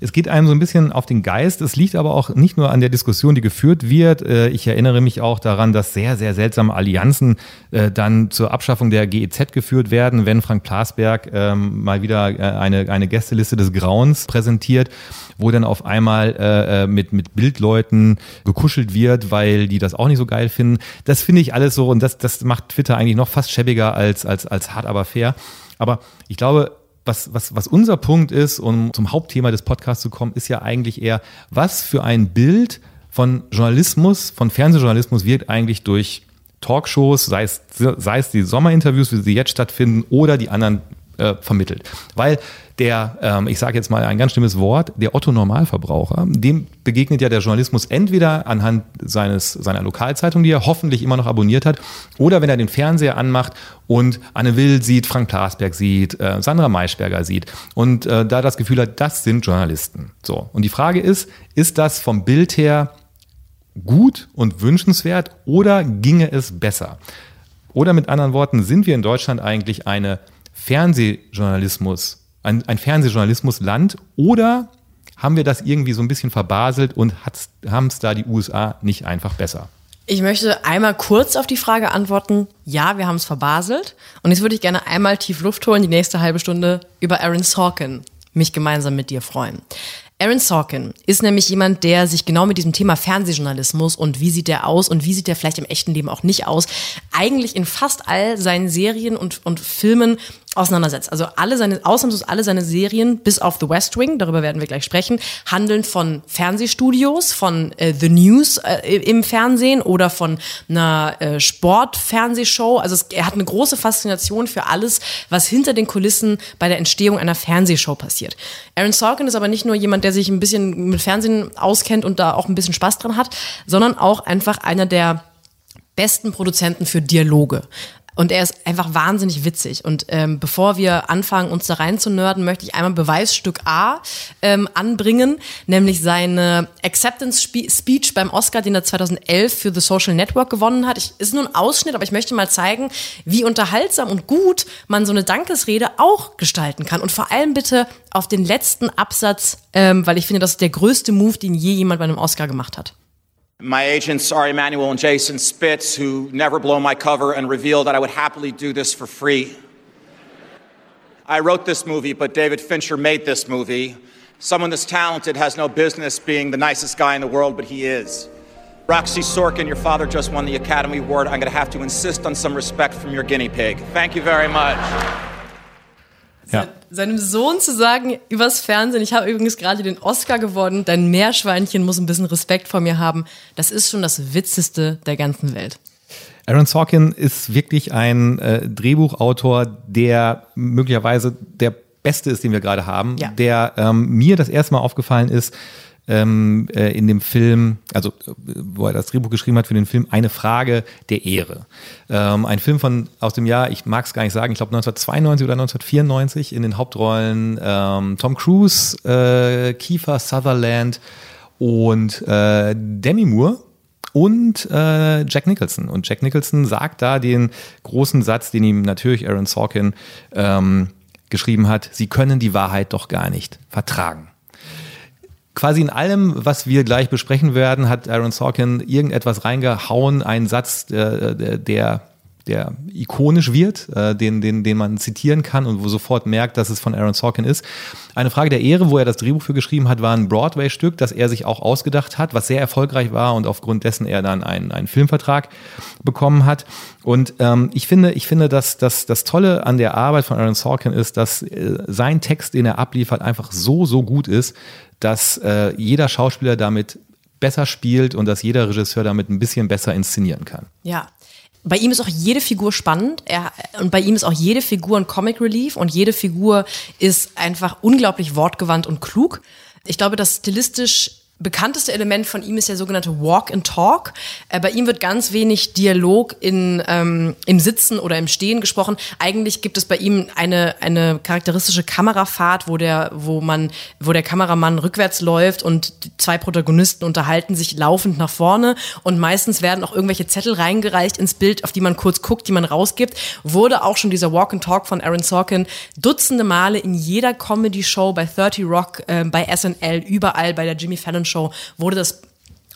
Es geht einem so ein bisschen auf den Geist. Es liegt aber auch nicht nur an der Diskussion, die geführt wird. Äh, ich erinnere mich auch daran, dass sehr, sehr seltsame Allianzen äh, dann zur Abschaffung der GEZ geführt werden, wenn Frank Plasberg ähm, mal wieder äh, eine, eine Gästeliste des Grauens präsentiert, wo dann auf einmal mit, mit Bildleuten gekuschelt wird, weil die das auch nicht so geil finden. Das finde ich alles so und das, das macht Twitter eigentlich noch fast schäbiger als, als, als hart, aber fair. Aber ich glaube, was, was, was unser Punkt ist, um zum Hauptthema des Podcasts zu kommen, ist ja eigentlich eher, was für ein Bild von Journalismus, von Fernsehjournalismus wird eigentlich durch Talkshows, sei es, sei es die Sommerinterviews, wie sie jetzt stattfinden, oder die anderen äh, vermittelt. Weil der, ähm, ich sage jetzt mal ein ganz schlimmes Wort, der Otto Normalverbraucher, dem begegnet ja der Journalismus entweder anhand seines, seiner Lokalzeitung, die er hoffentlich immer noch abonniert hat, oder wenn er den Fernseher anmacht und Anne Will sieht, Frank Plasberg sieht, äh, Sandra Maischberger sieht und äh, da das Gefühl hat, das sind Journalisten. So. Und die Frage ist, ist das vom Bild her gut und wünschenswert oder ginge es besser? Oder mit anderen Worten, sind wir in Deutschland eigentlich eine Fernsehjournalismus ein, ein Fernsehjournalismusland oder haben wir das irgendwie so ein bisschen verbaselt und haben es da die USA nicht einfach besser? Ich möchte einmal kurz auf die Frage antworten. Ja, wir haben es verbaselt. Und jetzt würde ich gerne einmal tief Luft holen, die nächste halbe Stunde über Aaron Sorkin mich gemeinsam mit dir freuen. Aaron Sorkin ist nämlich jemand, der sich genau mit diesem Thema Fernsehjournalismus und wie sieht der aus und wie sieht der vielleicht im echten Leben auch nicht aus, eigentlich in fast all seinen Serien und, und Filmen auseinandersetzt. Also alle seine, ausnahmslos alle seine Serien, bis auf The West Wing, darüber werden wir gleich sprechen, handeln von Fernsehstudios, von äh, The News äh, im Fernsehen oder von einer äh, Sportfernsehshow. Also es, er hat eine große Faszination für alles, was hinter den Kulissen bei der Entstehung einer Fernsehshow passiert. Aaron Sorkin ist aber nicht nur jemand, der sich ein bisschen mit Fernsehen auskennt und da auch ein bisschen Spaß dran hat, sondern auch einfach einer der besten Produzenten für Dialoge. Und er ist einfach wahnsinnig witzig. Und ähm, bevor wir anfangen, uns da rein zu nörden, möchte ich einmal Beweisstück A ähm, anbringen, nämlich seine Acceptance Speech beim Oscar, den er 2011 für The Social Network gewonnen hat. Ich, ist nur ein Ausschnitt, aber ich möchte mal zeigen, wie unterhaltsam und gut man so eine Dankesrede auch gestalten kann. Und vor allem bitte auf den letzten Absatz, ähm, weil ich finde, das ist der größte Move, den je jemand bei einem Oscar gemacht hat. My agents are Emmanuel and Jason Spitz, who never blow my cover and reveal that I would happily do this for free. I wrote this movie, but David Fincher made this movie. Someone this talented has no business being the nicest guy in the world, but he is. Roxy Sorkin, your father just won the Academy Award. I'm going to have to insist on some respect from your guinea pig. Thank you very much. Ja. Seinem Sohn zu sagen übers Fernsehen, ich habe übrigens gerade den Oscar gewonnen, dein Meerschweinchen muss ein bisschen Respekt vor mir haben, das ist schon das Witzeste der ganzen Welt. Aaron Sorkin ist wirklich ein äh, Drehbuchautor, der möglicherweise der beste ist, den wir gerade haben, ja. der ähm, mir das erste Mal aufgefallen ist, ähm, äh, in dem Film, also wo er das Drehbuch geschrieben hat für den Film Eine Frage der Ehre. Ähm, ein Film von aus dem Jahr, ich mag es gar nicht sagen, ich glaube 1992 oder 1994 in den Hauptrollen ähm, Tom Cruise, äh, Kiefer Sutherland und äh, Demi Moore und äh, Jack Nicholson. Und Jack Nicholson sagt da den großen Satz, den ihm natürlich Aaron Sorkin ähm, geschrieben hat, Sie können die Wahrheit doch gar nicht vertragen quasi in allem, was wir gleich besprechen werden, hat Aaron Sorkin irgendetwas reingehauen, einen Satz, der, der, der ikonisch wird, äh, den, den, den man zitieren kann und wo sofort merkt, dass es von Aaron Sorkin ist. Eine Frage der Ehre, wo er das Drehbuch für geschrieben hat, war ein Broadway-Stück, das er sich auch ausgedacht hat, was sehr erfolgreich war und aufgrund dessen er dann einen, einen Filmvertrag bekommen hat. Und ähm, ich finde, ich finde, dass, dass das Tolle an der Arbeit von Aaron Sorkin ist, dass äh, sein Text, den er abliefert, einfach so, so gut ist, dass äh, jeder Schauspieler damit besser spielt und dass jeder Regisseur damit ein bisschen besser inszenieren kann. Ja, bei ihm ist auch jede Figur spannend er, und bei ihm ist auch jede Figur ein Comic Relief und jede Figur ist einfach unglaublich wortgewandt und klug. Ich glaube, dass stilistisch bekannteste Element von ihm ist der sogenannte Walk and Talk. Äh, bei ihm wird ganz wenig Dialog in, ähm, im Sitzen oder im Stehen gesprochen. Eigentlich gibt es bei ihm eine, eine charakteristische Kamerafahrt, wo der, wo man, wo der Kameramann rückwärts läuft und zwei Protagonisten unterhalten sich laufend nach vorne und meistens werden auch irgendwelche Zettel reingereicht ins Bild, auf die man kurz guckt, die man rausgibt. Wurde auch schon dieser Walk and Talk von Aaron Sorkin dutzende Male in jeder Comedy-Show bei 30 Rock, äh, bei SNL, überall bei der Jimmy Fallon Show wurde das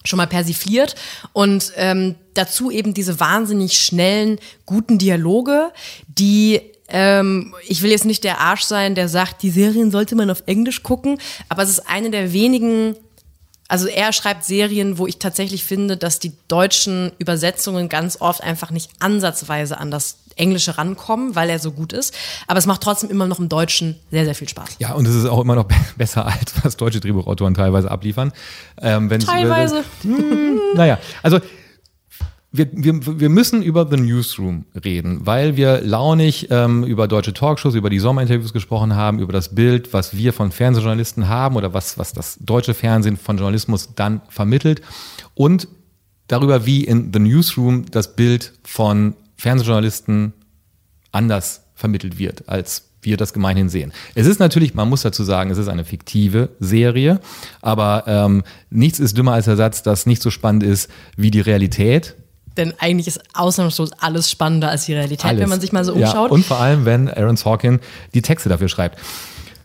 schon mal persifliert. Und ähm, dazu eben diese wahnsinnig schnellen, guten Dialoge, die ähm, ich will jetzt nicht der Arsch sein, der sagt, die Serien sollte man auf Englisch gucken, aber es ist eine der wenigen also er schreibt Serien, wo ich tatsächlich finde, dass die deutschen Übersetzungen ganz oft einfach nicht ansatzweise an das Englische rankommen, weil er so gut ist. Aber es macht trotzdem immer noch im Deutschen sehr, sehr viel Spaß. Ja, und es ist auch immer noch besser, als was deutsche Drehbuchautoren teilweise abliefern. Ähm, teilweise. Äh, mh, naja, also wir, wir, wir müssen über The Newsroom reden, weil wir launig ähm, über deutsche Talkshows, über die Sommerinterviews gesprochen haben, über das Bild, was wir von Fernsehjournalisten haben oder was, was das deutsche Fernsehen von Journalismus dann vermittelt und darüber, wie in The Newsroom das Bild von Fernsehjournalisten anders vermittelt wird, als wir das gemeinhin sehen. Es ist natürlich, man muss dazu sagen, es ist eine fiktive Serie, aber ähm, nichts ist dümmer als der Satz, dass nicht so spannend ist wie die Realität. Denn eigentlich ist ausnahmslos alles spannender als die Realität, alles. wenn man sich mal so umschaut. Ja, und vor allem, wenn Aaron Sorkin die Texte dafür schreibt.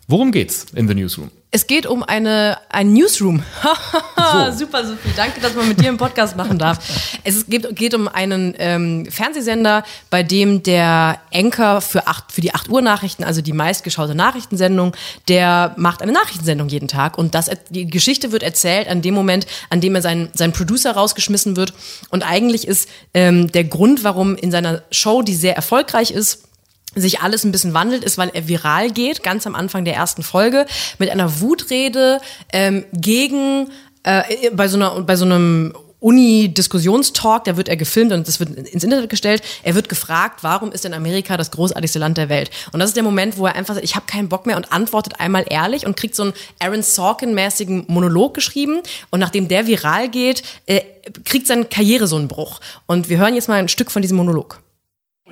Worum geht's in The Newsroom? Es geht um eine, ein Newsroom. so. Super, Sophie. Danke, dass man mit dir einen Podcast machen darf. Es geht, geht um einen ähm, Fernsehsender, bei dem der Anchor für, acht, für die 8 Uhr Nachrichten, also die meistgeschaute Nachrichtensendung, der macht eine Nachrichtensendung jeden Tag. Und das, die Geschichte wird erzählt an dem Moment, an dem er sein, sein Producer rausgeschmissen wird. Und eigentlich ist ähm, der Grund, warum in seiner Show, die sehr erfolgreich ist, sich alles ein bisschen wandelt, ist, weil er viral geht, ganz am Anfang der ersten Folge, mit einer Wutrede ähm, gegen äh, bei so einer bei so einem Uni-Diskussionstalk, da wird er gefilmt und das wird ins Internet gestellt. Er wird gefragt, warum ist denn Amerika das großartigste Land der Welt? Und das ist der Moment, wo er einfach sagt, ich habe keinen Bock mehr und antwortet einmal ehrlich und kriegt so einen Aaron Sorkin-mäßigen Monolog geschrieben. Und nachdem der viral geht, äh, kriegt seine Karriere so einen Bruch. Und wir hören jetzt mal ein Stück von diesem Monolog.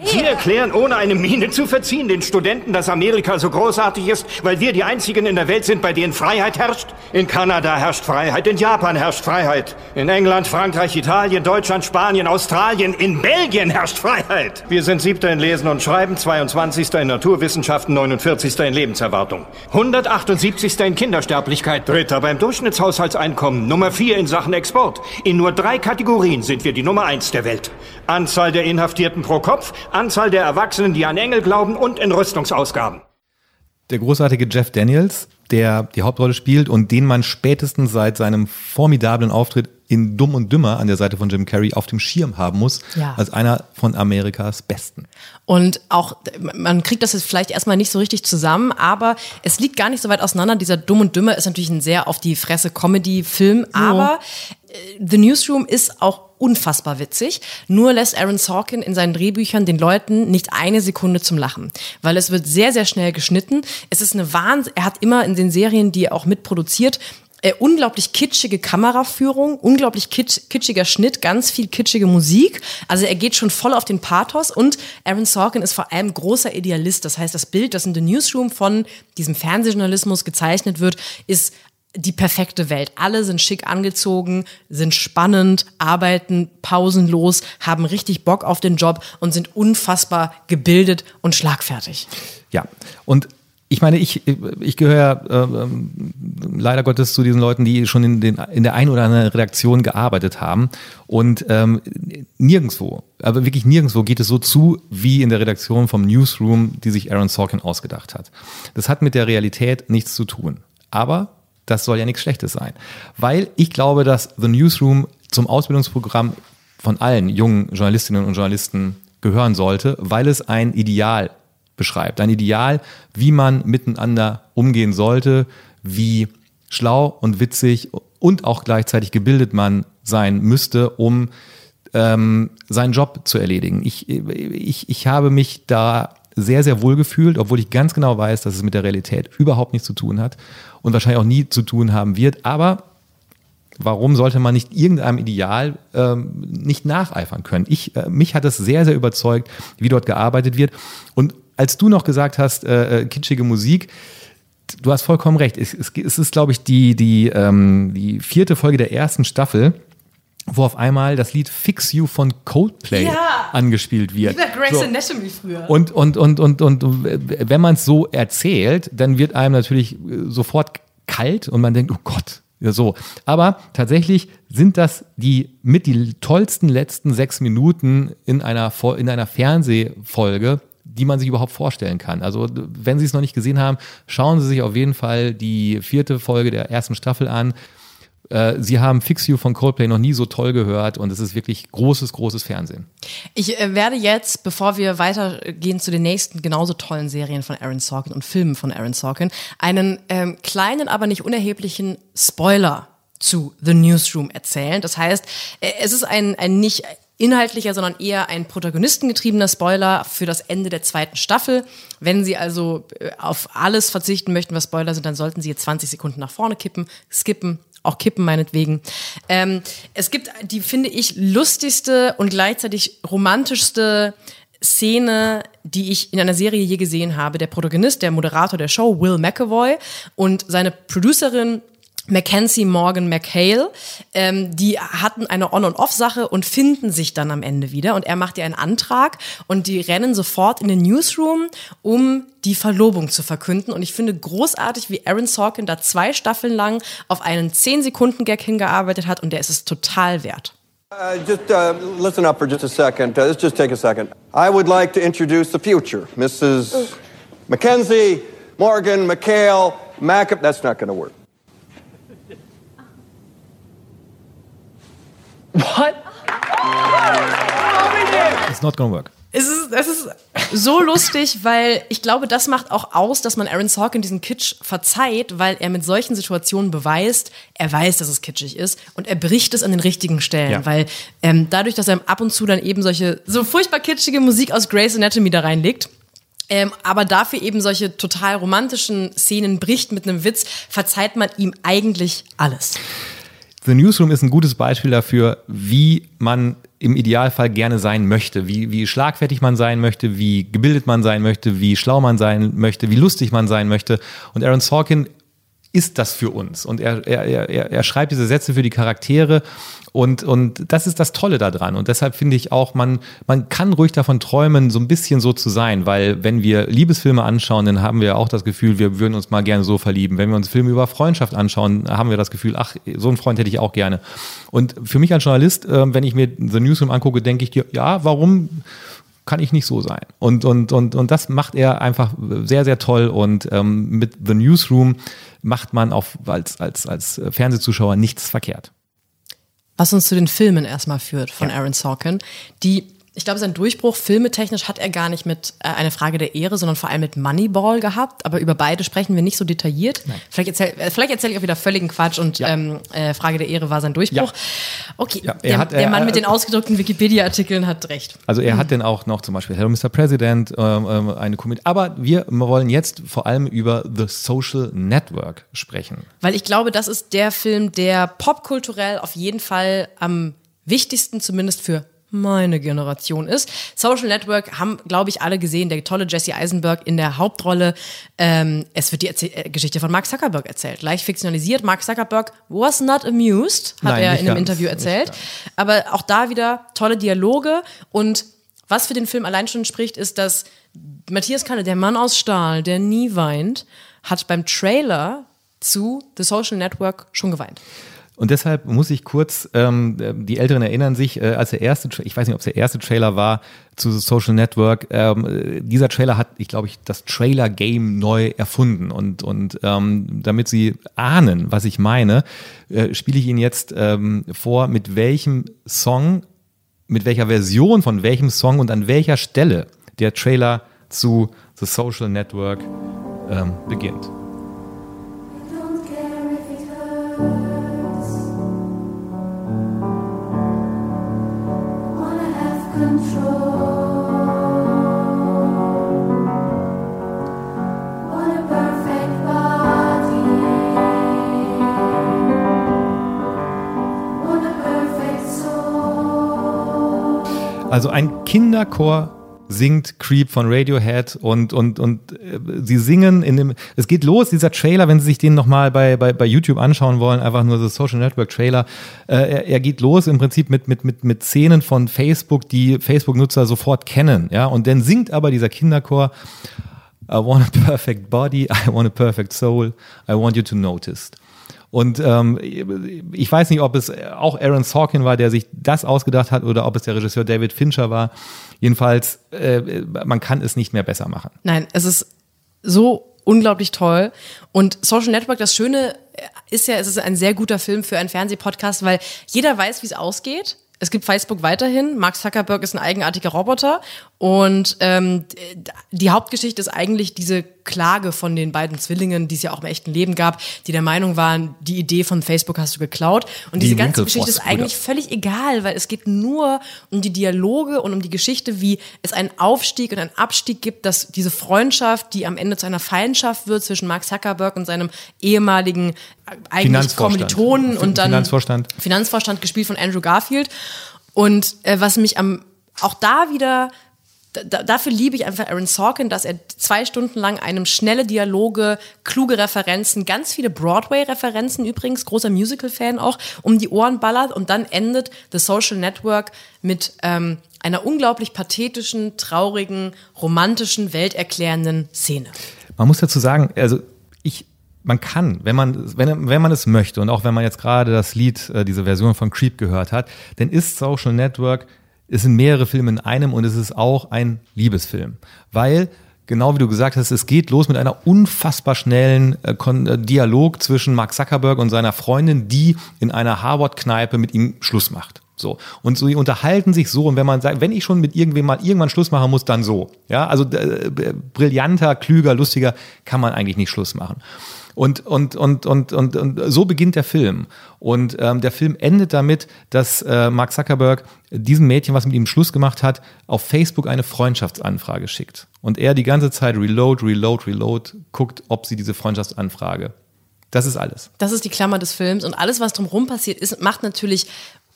Sie erklären, ohne eine Miene zu verziehen, den Studenten, dass Amerika so großartig ist, weil wir die einzigen in der Welt sind, bei denen Freiheit herrscht? In Kanada herrscht Freiheit, in Japan herrscht Freiheit, in England, Frankreich, Italien, Deutschland, Spanien, Australien, in Belgien herrscht Freiheit. Wir sind Siebter in Lesen und Schreiben, 22. in Naturwissenschaften, 49. in Lebenserwartung, 178. in Kindersterblichkeit, Dritter beim Durchschnittshaushaltseinkommen, Nummer 4 in Sachen Export. In nur drei Kategorien sind wir die Nummer 1 der Welt. Anzahl der Inhaftierten pro Kopf, Anzahl der Erwachsenen, die an Engel glauben und in Rüstungsausgaben. Der großartige Jeff Daniels, der die Hauptrolle spielt und den man spätestens seit seinem formidablen Auftritt in Dumm und Dümmer an der Seite von Jim Carrey auf dem Schirm haben muss, ja. als einer von Amerikas Besten. Und auch, man kriegt das jetzt vielleicht erstmal nicht so richtig zusammen, aber es liegt gar nicht so weit auseinander. Dieser Dumm und Dümmer ist natürlich ein sehr auf die Fresse Comedy-Film, aber The Newsroom ist auch unfassbar witzig. Nur lässt Aaron Sorkin in seinen Drehbüchern den Leuten nicht eine Sekunde zum Lachen, weil es wird sehr, sehr schnell geschnitten. Es ist eine Wahnsinn. Er hat immer in den Serien, die er auch mitproduziert, äh, unglaublich kitschige Kameraführung, unglaublich kitsch, kitschiger Schnitt, ganz viel kitschige Musik. Also er geht schon voll auf den Pathos und Aaron Sorkin ist vor allem großer Idealist. Das heißt, das Bild, das in The Newsroom von diesem Fernsehjournalismus gezeichnet wird, ist die perfekte Welt. Alle sind schick angezogen, sind spannend, arbeiten pausenlos, haben richtig Bock auf den Job und sind unfassbar gebildet und schlagfertig. Ja, und ich meine, ich, ich gehöre äh, leider Gottes zu diesen Leuten, die schon in, den, in der einen oder anderen Redaktion gearbeitet haben. Und ähm, nirgendwo, aber wirklich nirgendwo geht es so zu, wie in der Redaktion vom Newsroom, die sich Aaron Sorkin ausgedacht hat. Das hat mit der Realität nichts zu tun. Aber das soll ja nichts Schlechtes sein. Weil ich glaube, dass The Newsroom zum Ausbildungsprogramm von allen jungen Journalistinnen und Journalisten gehören sollte, weil es ein Ideal beschreibt. Ein Ideal, wie man miteinander umgehen sollte, wie schlau und witzig und auch gleichzeitig gebildet man sein müsste, um ähm, seinen Job zu erledigen. Ich, ich, ich habe mich da sehr, sehr wohl gefühlt, obwohl ich ganz genau weiß, dass es mit der Realität überhaupt nichts zu tun hat und wahrscheinlich auch nie zu tun haben wird. Aber warum sollte man nicht irgendeinem Ideal ähm, nicht nacheifern können? Ich, äh, mich hat es sehr, sehr überzeugt, wie dort gearbeitet wird. Und als du noch gesagt hast, äh, äh kitschige Musik, du hast vollkommen recht. Es, es, es ist, glaube ich, die, die, ähm, die vierte Folge der ersten Staffel wo auf einmal das Lied Fix You von Coldplay ja. angespielt wird. Wie bei Grace so. Anatomy früher. Und, und, und, und, und, und wenn man es so erzählt, dann wird einem natürlich sofort kalt und man denkt, oh Gott, ja, so. Aber tatsächlich sind das die mit die tollsten letzten sechs Minuten in einer, in einer Fernsehfolge, die man sich überhaupt vorstellen kann. Also, wenn Sie es noch nicht gesehen haben, schauen Sie sich auf jeden Fall die vierte Folge der ersten Staffel an. Äh, Sie haben Fix You von Coldplay noch nie so toll gehört und es ist wirklich großes, großes Fernsehen. Ich äh, werde jetzt, bevor wir weitergehen zu den nächsten genauso tollen Serien von Aaron Sorkin und Filmen von Aaron Sorkin, einen ähm, kleinen, aber nicht unerheblichen Spoiler zu The Newsroom erzählen. Das heißt, äh, es ist ein, ein nicht inhaltlicher, sondern eher ein protagonistengetriebener Spoiler für das Ende der zweiten Staffel. Wenn Sie also auf alles verzichten möchten, was Spoiler sind, dann sollten Sie jetzt 20 Sekunden nach vorne kippen, skippen auch kippen meinetwegen. Ähm, es gibt die, finde ich, lustigste und gleichzeitig romantischste Szene, die ich in einer Serie je gesehen habe. Der Protagonist, der Moderator der Show, Will McAvoy und seine Producerin Mackenzie Morgan McHale, ähm, die hatten eine On- und Off-Sache und finden sich dann am Ende wieder. Und er macht ihr einen Antrag und die rennen sofort in den Newsroom, um die Verlobung zu verkünden. Und ich finde großartig, wie Aaron Sorkin da zwei Staffeln lang auf einen 10-Sekunden-Gag hingearbeitet hat und der ist es total wert. Uh, just uh, listen up for just a second. Uh, let's just take a second. I would like to introduce the future, Mrs. Mackenzie Morgan McHale Mac. That's not going to work. What? It's not gonna work. Es ist, es ist so lustig, weil ich glaube, das macht auch aus, dass man Aaron Sorkin diesen Kitsch verzeiht, weil er mit solchen Situationen beweist, er weiß, dass es kitschig ist und er bricht es an den richtigen Stellen, ja. weil ähm, dadurch, dass er ab und zu dann eben solche so furchtbar kitschige Musik aus Grey's Anatomy da reinlegt, ähm, aber dafür eben solche total romantischen Szenen bricht mit einem Witz, verzeiht man ihm eigentlich alles. The Newsroom ist ein gutes Beispiel dafür, wie man im Idealfall gerne sein möchte, wie, wie schlagfertig man sein möchte, wie gebildet man sein möchte, wie schlau man sein möchte, wie lustig man sein möchte. Und Aaron Sorkin ist das für uns. Und er, er, er, er schreibt diese Sätze für die Charaktere und, und das ist das Tolle daran. Und deshalb finde ich auch, man, man kann ruhig davon träumen, so ein bisschen so zu sein, weil wenn wir Liebesfilme anschauen, dann haben wir auch das Gefühl, wir würden uns mal gerne so verlieben. Wenn wir uns Filme über Freundschaft anschauen, haben wir das Gefühl, ach, so einen Freund hätte ich auch gerne. Und für mich als Journalist, äh, wenn ich mir The Newsroom angucke, denke ich dir, ja, warum kann ich nicht so sein. Und, und, und, und das macht er einfach sehr, sehr toll. Und ähm, mit The Newsroom macht man auch als, als, als Fernsehzuschauer nichts verkehrt. Was uns zu den Filmen erstmal führt von ja. Aaron Sorkin, die ich glaube, sein Durchbruch filmetechnisch hat er gar nicht mit äh, eine Frage der Ehre, sondern vor allem mit Moneyball gehabt. Aber über beide sprechen wir nicht so detailliert. Nein. Vielleicht erzähle äh, vielleicht erzähl ich auch wieder völligen Quatsch und ja. ähm, äh, Frage der Ehre war sein Durchbruch. Ja. Okay, ja, der, hat, der, Mann mit den ausgedruckten Wikipedia-Artikeln hat recht. Also er mhm. hat dann auch noch zum Beispiel Hello Mr. President, ähm, ähm, eine Komödie. Aber wir wollen jetzt vor allem über The Social Network sprechen. Weil ich glaube, das ist der Film, der popkulturell auf jeden Fall am wichtigsten zumindest für meine Generation ist. Social Network haben, glaube ich, alle gesehen. Der tolle Jesse Eisenberg in der Hauptrolle. Ähm, es wird die Erzähl äh, Geschichte von Mark Zuckerberg erzählt. Leicht fiktionalisiert. Mark Zuckerberg was not amused, hat Nein, er in einem ganz, Interview erzählt. Aber auch da wieder tolle Dialoge. Und was für den Film allein schon spricht, ist, dass Matthias Kalle, der Mann aus Stahl, der nie weint, hat beim Trailer zu The Social Network schon geweint. Und deshalb muss ich kurz, ähm, die Älteren erinnern sich, äh, als der erste, ich weiß nicht, ob es der erste Trailer war zu Social Network, ähm, dieser Trailer hat, ich glaube ich, das Trailer-Game neu erfunden. Und, und ähm, damit Sie ahnen, was ich meine, äh, spiele ich Ihnen jetzt ähm, vor, mit welchem Song, mit welcher Version von welchem Song und an welcher Stelle der Trailer zu The Social Network ähm, beginnt. Also ein Kinderchor singt Creep von Radiohead und und und äh, sie singen in dem es geht los dieser Trailer wenn Sie sich den noch mal bei bei bei YouTube anschauen wollen einfach nur so Social Network Trailer äh, er, er geht los im Prinzip mit mit mit mit Szenen von Facebook die Facebook Nutzer sofort kennen ja und dann singt aber dieser Kinderchor I want a perfect body I want a perfect soul I want you to notice und ähm, ich weiß nicht, ob es auch Aaron Sorkin war, der sich das ausgedacht hat, oder ob es der Regisseur David Fincher war. Jedenfalls, äh, man kann es nicht mehr besser machen. Nein, es ist so unglaublich toll. Und Social Network, das Schöne ist ja, es ist ein sehr guter Film für einen Fernsehpodcast, weil jeder weiß, wie es ausgeht es gibt Facebook weiterhin. Mark Zuckerberg ist ein eigenartiger Roboter. Und ähm, die Hauptgeschichte ist eigentlich diese Klage von den beiden Zwillingen, die es ja auch im echten Leben gab, die der Meinung waren, die Idee von Facebook hast du geklaut. Und die diese ganze Geschichte ist eigentlich völlig egal, weil es geht nur um die Dialoge und um die Geschichte, wie es einen Aufstieg und einen Abstieg gibt, dass diese Freundschaft, die am Ende zu einer Feindschaft wird zwischen Mark Zuckerberg und seinem ehemaligen eigentlich Kommilitonen und dann Finanzvorstand. Finanzvorstand gespielt von Andrew Garfield. Und äh, was mich am auch da wieder da, dafür liebe ich einfach Aaron Sorkin, dass er zwei Stunden lang einem schnelle Dialoge, kluge Referenzen, ganz viele Broadway-Referenzen übrigens, großer Musical-Fan auch, um die Ohren ballert und dann endet The Social Network mit ähm, einer unglaublich pathetischen, traurigen, romantischen, welterklärenden Szene. Man muss dazu sagen, also ich man kann, wenn man, wenn, wenn man es möchte und auch wenn man jetzt gerade das Lied, äh, diese Version von Creep gehört hat, dann ist Social Network, es sind mehrere Filme in einem und es ist auch ein Liebesfilm. Weil, genau wie du gesagt hast, es geht los mit einer unfassbar schnellen äh, äh Dialog zwischen Mark Zuckerberg und seiner Freundin, die in einer Harvard-Kneipe mit ihm Schluss macht. So. Und so, die unterhalten sich so. Und wenn man sagt, wenn ich schon mit irgendwem mal irgendwann Schluss machen muss, dann so. Ja, also äh, brillanter, klüger, lustiger kann man eigentlich nicht Schluss machen. Und, und, und, und, und, und so beginnt der Film. Und ähm, der Film endet damit, dass äh, Mark Zuckerberg diesem Mädchen, was mit ihm Schluss gemacht hat, auf Facebook eine Freundschaftsanfrage schickt. Und er die ganze Zeit reload, reload, reload, guckt, ob sie diese Freundschaftsanfrage. Das ist alles. Das ist die Klammer des Films. Und alles, was drumherum passiert ist, macht natürlich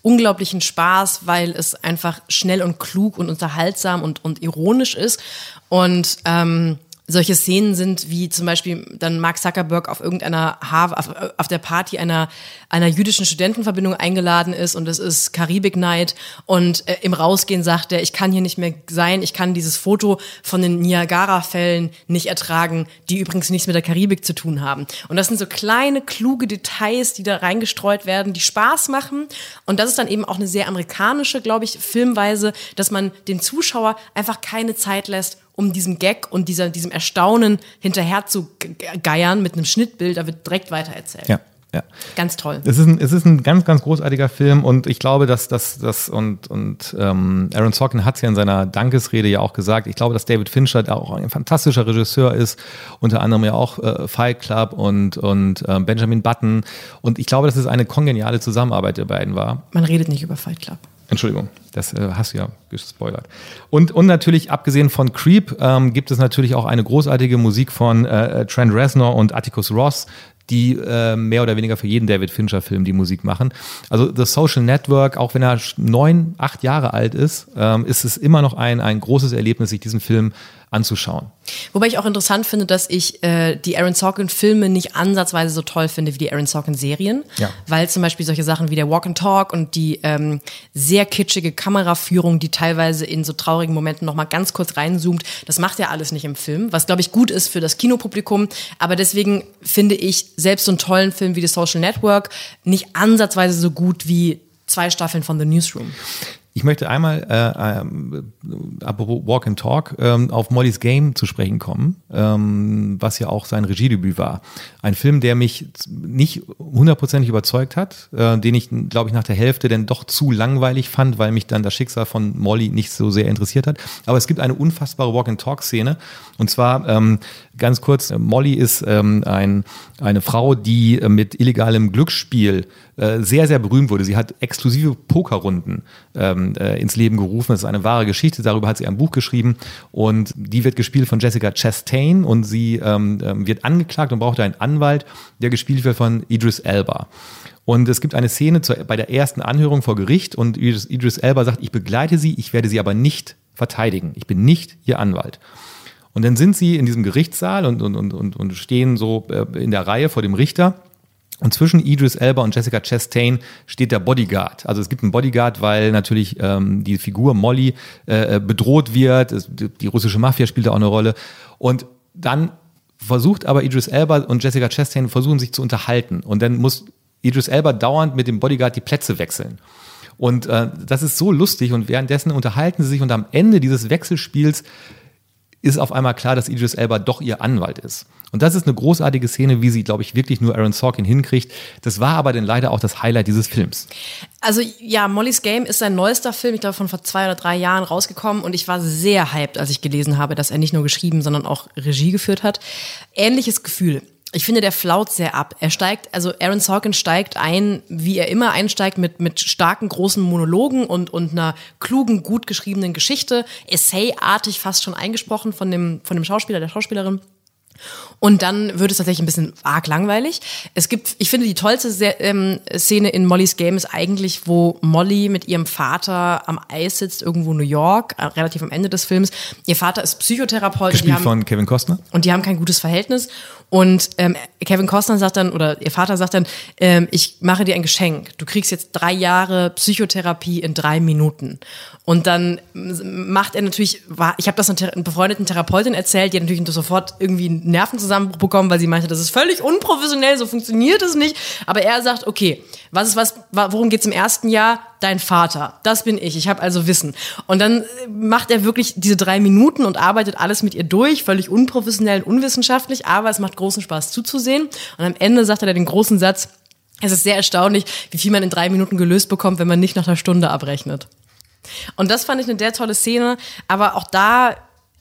unglaublichen Spaß, weil es einfach schnell und klug und unterhaltsam und, und ironisch ist. Und ähm, solche Szenen sind, wie zum Beispiel dann Mark Zuckerberg auf irgendeiner Harvard, auf, auf, der Party einer, einer jüdischen Studentenverbindung eingeladen ist und es ist Karibik Night und äh, im Rausgehen sagt er, ich kann hier nicht mehr sein, ich kann dieses Foto von den Niagara-Fällen nicht ertragen, die übrigens nichts mit der Karibik zu tun haben. Und das sind so kleine, kluge Details, die da reingestreut werden, die Spaß machen. Und das ist dann eben auch eine sehr amerikanische, glaube ich, Filmweise, dass man dem Zuschauer einfach keine Zeit lässt, um diesem Gag und dieser, diesem Erstaunen hinterher zu geiern mit einem Schnittbild, da wird direkt weiter erzählt. Ja. Ja. Ganz toll. Es ist, ein, es ist ein ganz, ganz großartiger Film und ich glaube, dass das, das und, und ähm, Aaron Sorkin hat es ja in seiner Dankesrede ja auch gesagt, ich glaube, dass David Fincher da auch ein fantastischer Regisseur ist, unter anderem ja auch äh, Fight Club und, und äh, Benjamin Button und ich glaube, dass es eine kongeniale Zusammenarbeit der beiden war. Man redet nicht über Fight Club. Entschuldigung, das äh, hast du ja gespoilert. Und, und natürlich, abgesehen von Creep, ähm, gibt es natürlich auch eine großartige Musik von äh, Trent Reznor und Atticus Ross, die äh, mehr oder weniger für jeden David Fincher-Film die Musik machen. Also The Social Network, auch wenn er neun, acht Jahre alt ist, ähm, ist es immer noch ein, ein großes Erlebnis, sich diesen Film anzuschauen. Wobei ich auch interessant finde, dass ich äh, die Aaron Sorkin-Filme nicht ansatzweise so toll finde wie die Aaron Sorkin-Serien, ja. weil zum Beispiel solche Sachen wie der Walk and Talk und die ähm, sehr kitschige Kameraführung, die teilweise in so traurigen Momenten nochmal ganz kurz reinzoomt, das macht ja alles nicht im Film, was glaube ich gut ist für das Kinopublikum, aber deswegen finde ich selbst so einen tollen Film wie The Social Network nicht ansatzweise so gut wie zwei Staffeln von The Newsroom. Ich möchte einmal, äh, äh, apropos Walk and Talk, ähm, auf Molly's Game zu sprechen kommen, ähm, was ja auch sein Regiedebüt war. Ein Film, der mich nicht hundertprozentig überzeugt hat, äh, den ich, glaube ich, nach der Hälfte denn doch zu langweilig fand, weil mich dann das Schicksal von Molly nicht so sehr interessiert hat. Aber es gibt eine unfassbare Walk and Talk Szene. Und zwar ähm, ganz kurz, Molly ist ähm, ein, eine Frau, die äh, mit illegalem Glücksspiel äh, sehr, sehr berühmt wurde. Sie hat exklusive Pokerrunden ähm, ähm, äh, ins Leben gerufen. Das ist eine wahre Geschichte. Darüber hat sie ein Buch geschrieben und die wird gespielt von Jessica Chastain und sie ähm, ähm wird angeklagt und braucht einen Anwalt, der gespielt wird von Idris Elba. Und es gibt eine Szene zu, bei der ersten Anhörung vor Gericht und Idris, Idris Elba sagt, ich begleite sie, ich werde sie aber nicht verteidigen. Ich bin nicht ihr Anwalt. Und dann sind sie in diesem Gerichtssaal und, und, und, und stehen so äh, in der Reihe vor dem Richter. Und zwischen Idris Elba und Jessica Chastain steht der Bodyguard. Also es gibt einen Bodyguard, weil natürlich ähm, die Figur Molly äh, äh bedroht wird. Es, die russische Mafia spielt da auch eine Rolle. Und dann versucht aber Idris Elba und Jessica Chastain versuchen sich zu unterhalten. Und dann muss Idris Elba dauernd mit dem Bodyguard die Plätze wechseln. Und äh, das ist so lustig und währenddessen unterhalten sie sich und am Ende dieses Wechselspiels ist auf einmal klar, dass Idris Elba doch ihr Anwalt ist. Und das ist eine großartige Szene, wie sie, glaube ich, wirklich nur Aaron Sorkin hinkriegt. Das war aber dann leider auch das Highlight dieses Films. Also ja, Molly's Game ist sein neuester Film, ich glaube von vor zwei oder drei Jahren rausgekommen und ich war sehr hyped, als ich gelesen habe, dass er nicht nur geschrieben, sondern auch Regie geführt hat. Ähnliches Gefühl ich finde, der flaut sehr ab. Er steigt, also Aaron Sorkin steigt ein, wie er immer einsteigt, mit, mit starken, großen Monologen und, und einer klugen, gut geschriebenen Geschichte, essayartig fast schon eingesprochen von dem, von dem Schauspieler, der Schauspielerin. Und dann wird es tatsächlich ein bisschen arg langweilig. Es gibt, ich finde, die tollste ähm, Szene in Mollys Game ist eigentlich, wo Molly mit ihrem Vater am Eis sitzt, irgendwo in New York, äh, relativ am Ende des Films. Ihr Vater ist Psychotherapeut. Gespielt haben, von Kevin Costner. Und die haben kein gutes Verhältnis. Und ähm, Kevin Costner sagt dann, oder ihr Vater sagt dann, ähm, ich mache dir ein Geschenk. Du kriegst jetzt drei Jahre Psychotherapie in drei Minuten. Und dann macht er natürlich, ich habe das einer befreundeten Therapeutin erzählt, die hat natürlich sofort irgendwie einen Nervenzusammenbruch bekommen, weil sie meinte, das ist völlig unprofessionell, so funktioniert es nicht. Aber er sagt, okay, was ist was, worum geht's im ersten Jahr? Dein Vater, das bin ich, ich habe also Wissen. Und dann macht er wirklich diese drei Minuten und arbeitet alles mit ihr durch, völlig unprofessionell und unwissenschaftlich, aber es macht großen Spaß zuzusehen. Und am Ende sagt er den großen Satz, es ist sehr erstaunlich, wie viel man in drei Minuten gelöst bekommt, wenn man nicht nach einer Stunde abrechnet. Und das fand ich eine sehr tolle Szene, aber auch da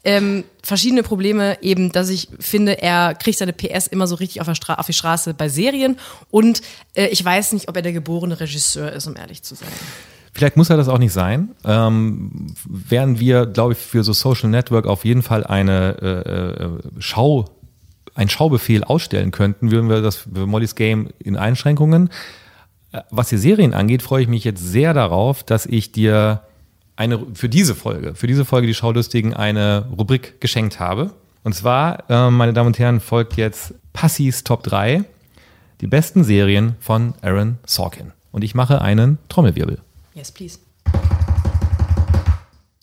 ähm, verschiedene Probleme eben, dass ich finde, er kriegt seine PS immer so richtig auf, auf die Straße bei Serien und äh, ich weiß nicht, ob er der geborene Regisseur ist, um ehrlich zu sein. Vielleicht muss er das auch nicht sein. Ähm, während wir, glaube ich, für so Social Network auf jeden Fall eine äh, äh Schau, einen Schaubefehl ausstellen könnten, würden wir das für Molly's Game in Einschränkungen. Äh, was die Serien angeht, freue ich mich jetzt sehr darauf, dass ich dir eine, für diese Folge, für diese Folge die Schaulustigen eine Rubrik geschenkt habe. Und zwar, äh, meine Damen und Herren, folgt jetzt Passis Top 3, die besten Serien von Aaron Sorkin. Und ich mache einen Trommelwirbel. Yes, please.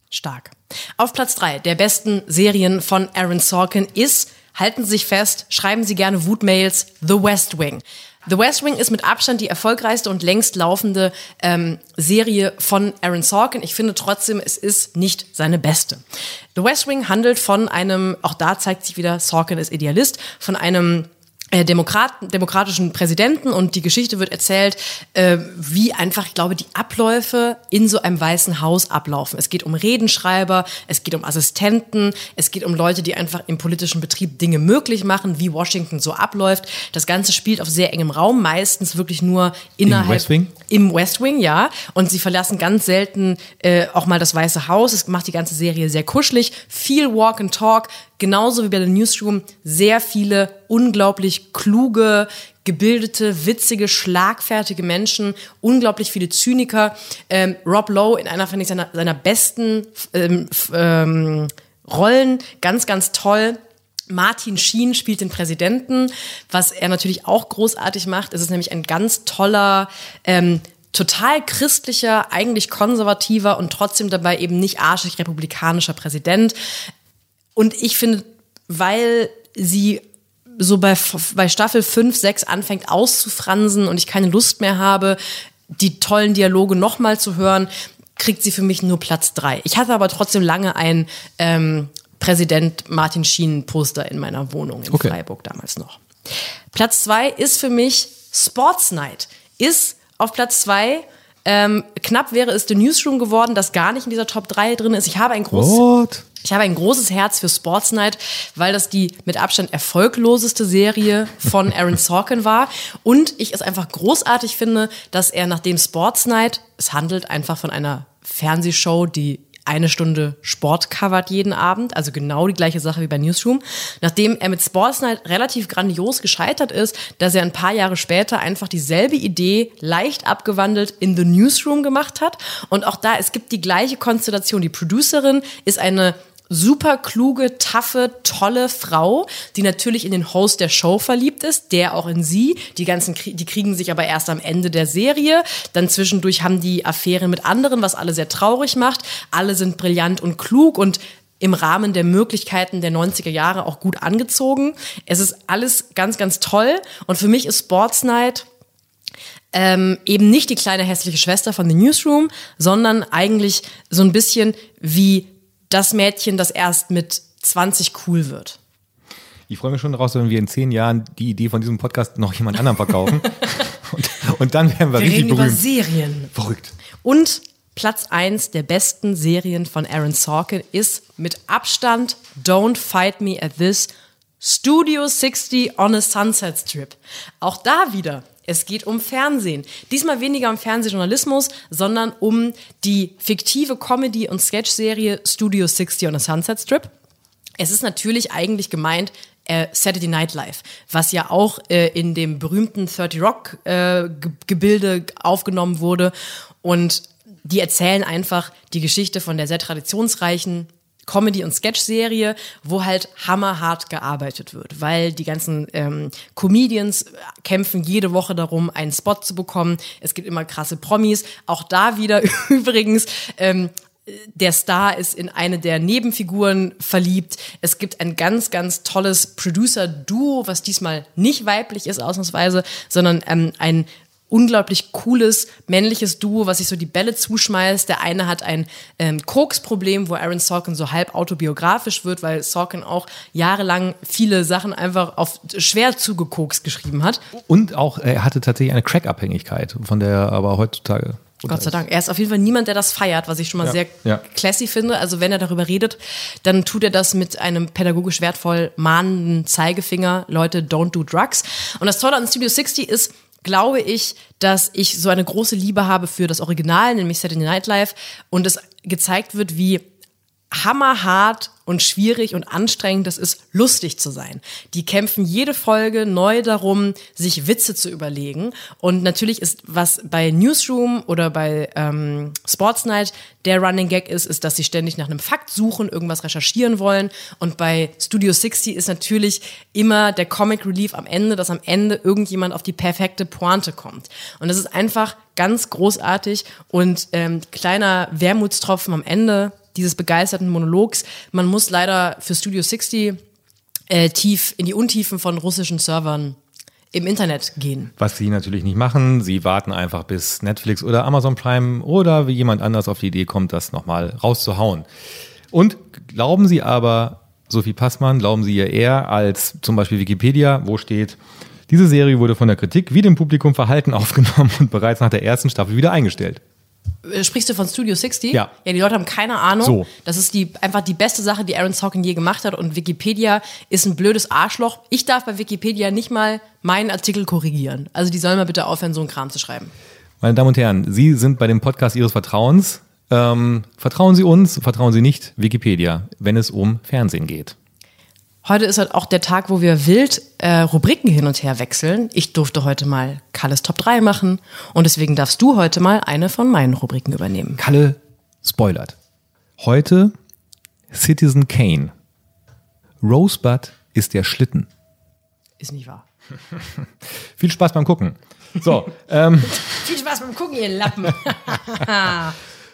Stark. Auf Platz 3 der besten Serien von Aaron Sorkin ist, halten Sie sich fest, schreiben Sie gerne Wutmails, The West Wing. The West Wing ist mit Abstand die erfolgreichste und längst laufende ähm, Serie von Aaron Sorkin. Ich finde trotzdem, es ist nicht seine beste. The West Wing handelt von einem, auch da zeigt sich wieder, Sorkin ist Idealist, von einem Demokrat, demokratischen Präsidenten und die Geschichte wird erzählt, äh, wie einfach, ich glaube, die Abläufe in so einem Weißen Haus ablaufen. Es geht um Redenschreiber, es geht um Assistenten, es geht um Leute, die einfach im politischen Betrieb Dinge möglich machen, wie Washington so abläuft. Das Ganze spielt auf sehr engem Raum, meistens wirklich nur innerhalb. Im West Wing? Im West Wing, ja. Und sie verlassen ganz selten äh, auch mal das Weiße Haus. Es macht die ganze Serie sehr kuschelig. Viel Walk and Talk, genauso wie bei The Newsroom, sehr viele unglaublich kluge, gebildete, witzige, schlagfertige Menschen, unglaublich viele Zyniker. Ähm, Rob Lowe in einer, finde ich, seiner, seiner besten ähm, ähm, Rollen, ganz, ganz toll. Martin Sheen spielt den Präsidenten, was er natürlich auch großartig macht. Es ist nämlich ein ganz toller, ähm, total christlicher, eigentlich konservativer und trotzdem dabei eben nicht arschig republikanischer Präsident. Und ich finde, weil sie so bei, bei Staffel 5, 6 anfängt auszufransen und ich keine Lust mehr habe, die tollen Dialoge nochmal zu hören, kriegt sie für mich nur Platz 3. Ich hatte aber trotzdem lange ein ähm, Präsident Martin Schienen Poster in meiner Wohnung in okay. Freiburg damals noch. Platz 2 ist für mich Sports Night. Ist auf Platz 2 Ähm, knapp wäre es The Newsroom geworden, das gar nicht in dieser Top 3 drin ist. Ich habe ein großes, What? ich habe ein großes Herz für Sports Night, weil das die mit Abstand erfolgloseste Serie von Aaron Sorkin war. Und ich es einfach großartig finde, dass er nachdem Sports Night, es handelt einfach von einer Fernsehshow, die eine Stunde Sport covert jeden Abend, also genau die gleiche Sache wie bei Newsroom. Nachdem er mit Sports Night relativ grandios gescheitert ist, dass er ein paar Jahre später einfach dieselbe Idee leicht abgewandelt in The Newsroom gemacht hat. Und auch da, es gibt die gleiche Konstellation. Die Producerin ist eine super kluge, taffe, tolle Frau, die natürlich in den Host der Show verliebt ist, der auch in sie. Die ganzen, die kriegen sich aber erst am Ende der Serie. Dann zwischendurch haben die Affären mit anderen, was alle sehr traurig macht. Alle sind brillant und klug und im Rahmen der Möglichkeiten der 90er Jahre auch gut angezogen. Es ist alles ganz, ganz toll. Und für mich ist Sports Night ähm, eben nicht die kleine hässliche Schwester von The Newsroom, sondern eigentlich so ein bisschen wie das Mädchen, das erst mit 20 cool wird. Ich freue mich schon daraus, wenn wir in zehn Jahren die Idee von diesem Podcast noch jemand anderem verkaufen. und, und, dann werden wir, wir richtig reden berühmt. Über Serien. Verrückt. Und Platz 1 der besten Serien von Aaron Sorkin ist mit Abstand Don't Fight Me at This Studio 60 on a Sunset Strip. Auch da wieder es geht um Fernsehen. Diesmal weniger um Fernsehjournalismus, sondern um die fiktive Comedy- und Sketch-Serie Studio 60 on a Sunset Strip. Es ist natürlich eigentlich gemeint, äh, Saturday Night Live, was ja auch äh, in dem berühmten 30 Rock äh, Gebilde aufgenommen wurde. Und die erzählen einfach die Geschichte von der sehr traditionsreichen Comedy- und Sketch-Serie, wo halt hammerhart gearbeitet wird, weil die ganzen ähm, Comedians kämpfen jede Woche darum, einen Spot zu bekommen. Es gibt immer krasse Promis. Auch da wieder übrigens. Ähm, der Star ist in eine der Nebenfiguren verliebt. Es gibt ein ganz, ganz tolles Producer-Duo, was diesmal nicht weiblich ist, ausnahmsweise, sondern ähm, ein unglaublich cooles männliches Duo, was sich so die Bälle zuschmeißt. Der eine hat ein ähm, Koks-Problem, wo Aaron Sorkin so halb autobiografisch wird, weil Sorkin auch jahrelang viele Sachen einfach auf schwer zugekokst geschrieben hat. Und auch, er hatte tatsächlich eine Crack-Abhängigkeit, von der er aber heutzutage Gott sei Dank. Er ist auf jeden Fall niemand, der das feiert, was ich schon mal ja, sehr ja. classy finde. Also wenn er darüber redet, dann tut er das mit einem pädagogisch wertvoll mahnenden Zeigefinger. Leute, don't do drugs. Und das Tolle an Studio 60 ist, glaube ich, dass ich so eine große Liebe habe für das Original, nämlich Saturday Night Live, und es gezeigt wird, wie hammerhart und schwierig und anstrengend es ist, lustig zu sein. Die kämpfen jede Folge neu darum, sich Witze zu überlegen. Und natürlich ist, was bei Newsroom oder bei ähm, Sports Night der Running Gag ist, ist, dass sie ständig nach einem Fakt suchen, irgendwas recherchieren wollen. Und bei Studio 60 ist natürlich immer der Comic Relief am Ende, dass am Ende irgendjemand auf die perfekte Pointe kommt. Und das ist einfach ganz großartig und ähm, kleiner Wermutstropfen am Ende dieses begeisterten Monologs. Man muss leider für Studio 60 äh, tief in die Untiefen von russischen Servern im Internet gehen. Was sie natürlich nicht machen, sie warten einfach bis Netflix oder Amazon Prime oder wie jemand anders auf die Idee kommt, das nochmal rauszuhauen. Und glauben Sie aber, Sophie Passmann, glauben Sie ihr eher als zum Beispiel Wikipedia, wo steht, diese Serie wurde von der Kritik wie dem Publikum verhalten aufgenommen und bereits nach der ersten Staffel wieder eingestellt. Äh, sprichst du von Studio 60? Ja. Ja, die Leute haben keine Ahnung. So. Das ist die, einfach die beste Sache, die Aaron Sorkin je gemacht hat. Und Wikipedia ist ein blödes Arschloch. Ich darf bei Wikipedia nicht mal meinen Artikel korrigieren. Also die sollen mal bitte aufhören, so einen Kram zu schreiben. Meine Damen und Herren, Sie sind bei dem Podcast Ihres Vertrauens. Ähm, vertrauen Sie uns, vertrauen Sie nicht Wikipedia, wenn es um Fernsehen geht. Heute ist halt auch der Tag, wo wir wild äh, Rubriken hin und her wechseln. Ich durfte heute mal Kalles Top 3 machen und deswegen darfst du heute mal eine von meinen Rubriken übernehmen. Kalle spoilert. Heute Citizen Kane. Rosebud ist der Schlitten. Ist nicht wahr. Viel Spaß beim Gucken. So, ähm, Viel Spaß beim Gucken, ihr Lappen.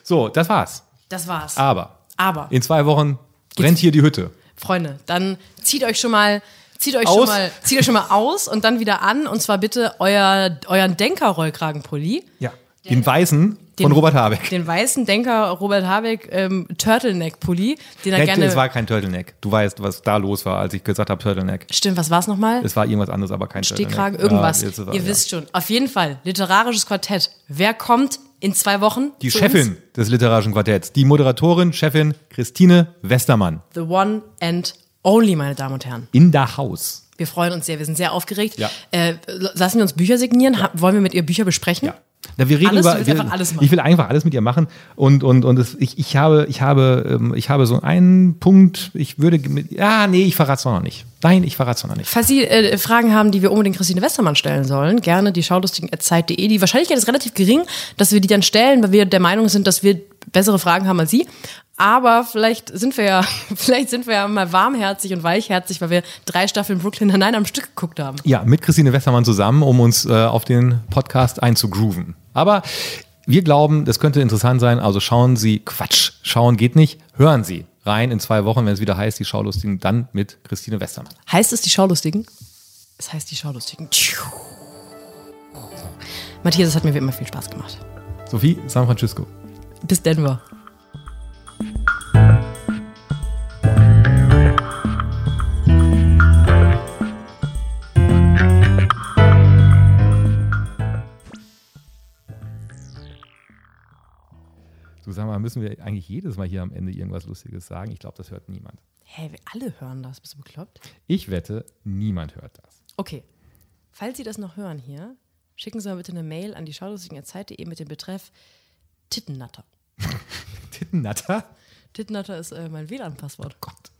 so, das war's. Das war's. Aber, Aber. in zwei Wochen brennt hier die Hütte. Freunde, dann zieht euch schon mal zieht euch schon mal zieht euch schon mal aus und dann wieder an und zwar bitte euer euren Denker Rollkragenpulli. Ja. Den weißen den, von Robert Habeck. Den weißen Denker Robert Habeck ähm, Turtleneck Pulli, den er Hätte, gerne Es war kein Turtleneck. Du weißt, was da los war, als ich gesagt habe Turtleneck. Stimmt, was war es nochmal? Es war irgendwas anderes, aber kein Stehkragen, irgendwas. Ja, war, Ihr ja. wisst schon. Auf jeden Fall literarisches Quartett. Wer kommt In zwei Wochen. Die Chefin uns. des literarischen Quartetts, die Moderatorin, Chefin Christine Westermann. The one and only, meine Damen und Herren. In der Haus. Wir freuen uns sehr, wir sind sehr aufgeregt. Ja. Äh, lassen wir uns Bücher signieren? Ja. Wollen wir mit ihr Bücher besprechen? Ja. Na, wir reden alles, über. Wir, alles ich will einfach alles mit ihr machen. Und, und, und es, ich, ich, habe, ich, habe, ähm, ich habe so einen Punkt, ich würde. Mit, ja, nee, ich verrate es noch nicht. Nein, ich verrate es noch nicht. Falls Sie äh, Fragen haben, die wir unbedingt Christine Westermann stellen sollen, gerne die schaulustigen.zeit.de. Die Wahrscheinlichkeit ist relativ gering, dass wir die dann stellen, weil wir der Meinung sind, dass wir bessere Fragen haben als Sie. Aber vielleicht sind wir ja, vielleicht sind wir ja mal warmherzig und weichherzig, weil wir drei Staffeln Brooklyn Nine am Stück geguckt haben. Ja, mit Christine Westermann zusammen, um uns äh, auf den Podcast einzugrooven. Aber wir glauben, das könnte interessant sein. Also schauen Sie, Quatsch, schauen geht nicht, hören Sie rein in zwei Wochen, wenn es wieder heißt, die Schaulustigen, dann mit Christine Westermann. Heißt es die Schaulustigen? Es heißt die Schaulustigen. Matthias, es hat mir wie immer viel Spaß gemacht. Sophie, San Francisco. Bis Denver. Du sag mal, müssen wir eigentlich jedes Mal hier am Ende irgendwas Lustiges sagen? Ich glaube, das hört niemand. Hä, hey, wir alle hören das. Bist du bekloppt? Ich wette, niemand hört das. Okay. Falls Sie das noch hören hier, schicken Sie mal bitte eine Mail an die schaulustigen.zeit.de mit dem Betreff Tittennatter. Tittennatter? Tittennatter ist äh, mein WLAN-Passwort. Gott.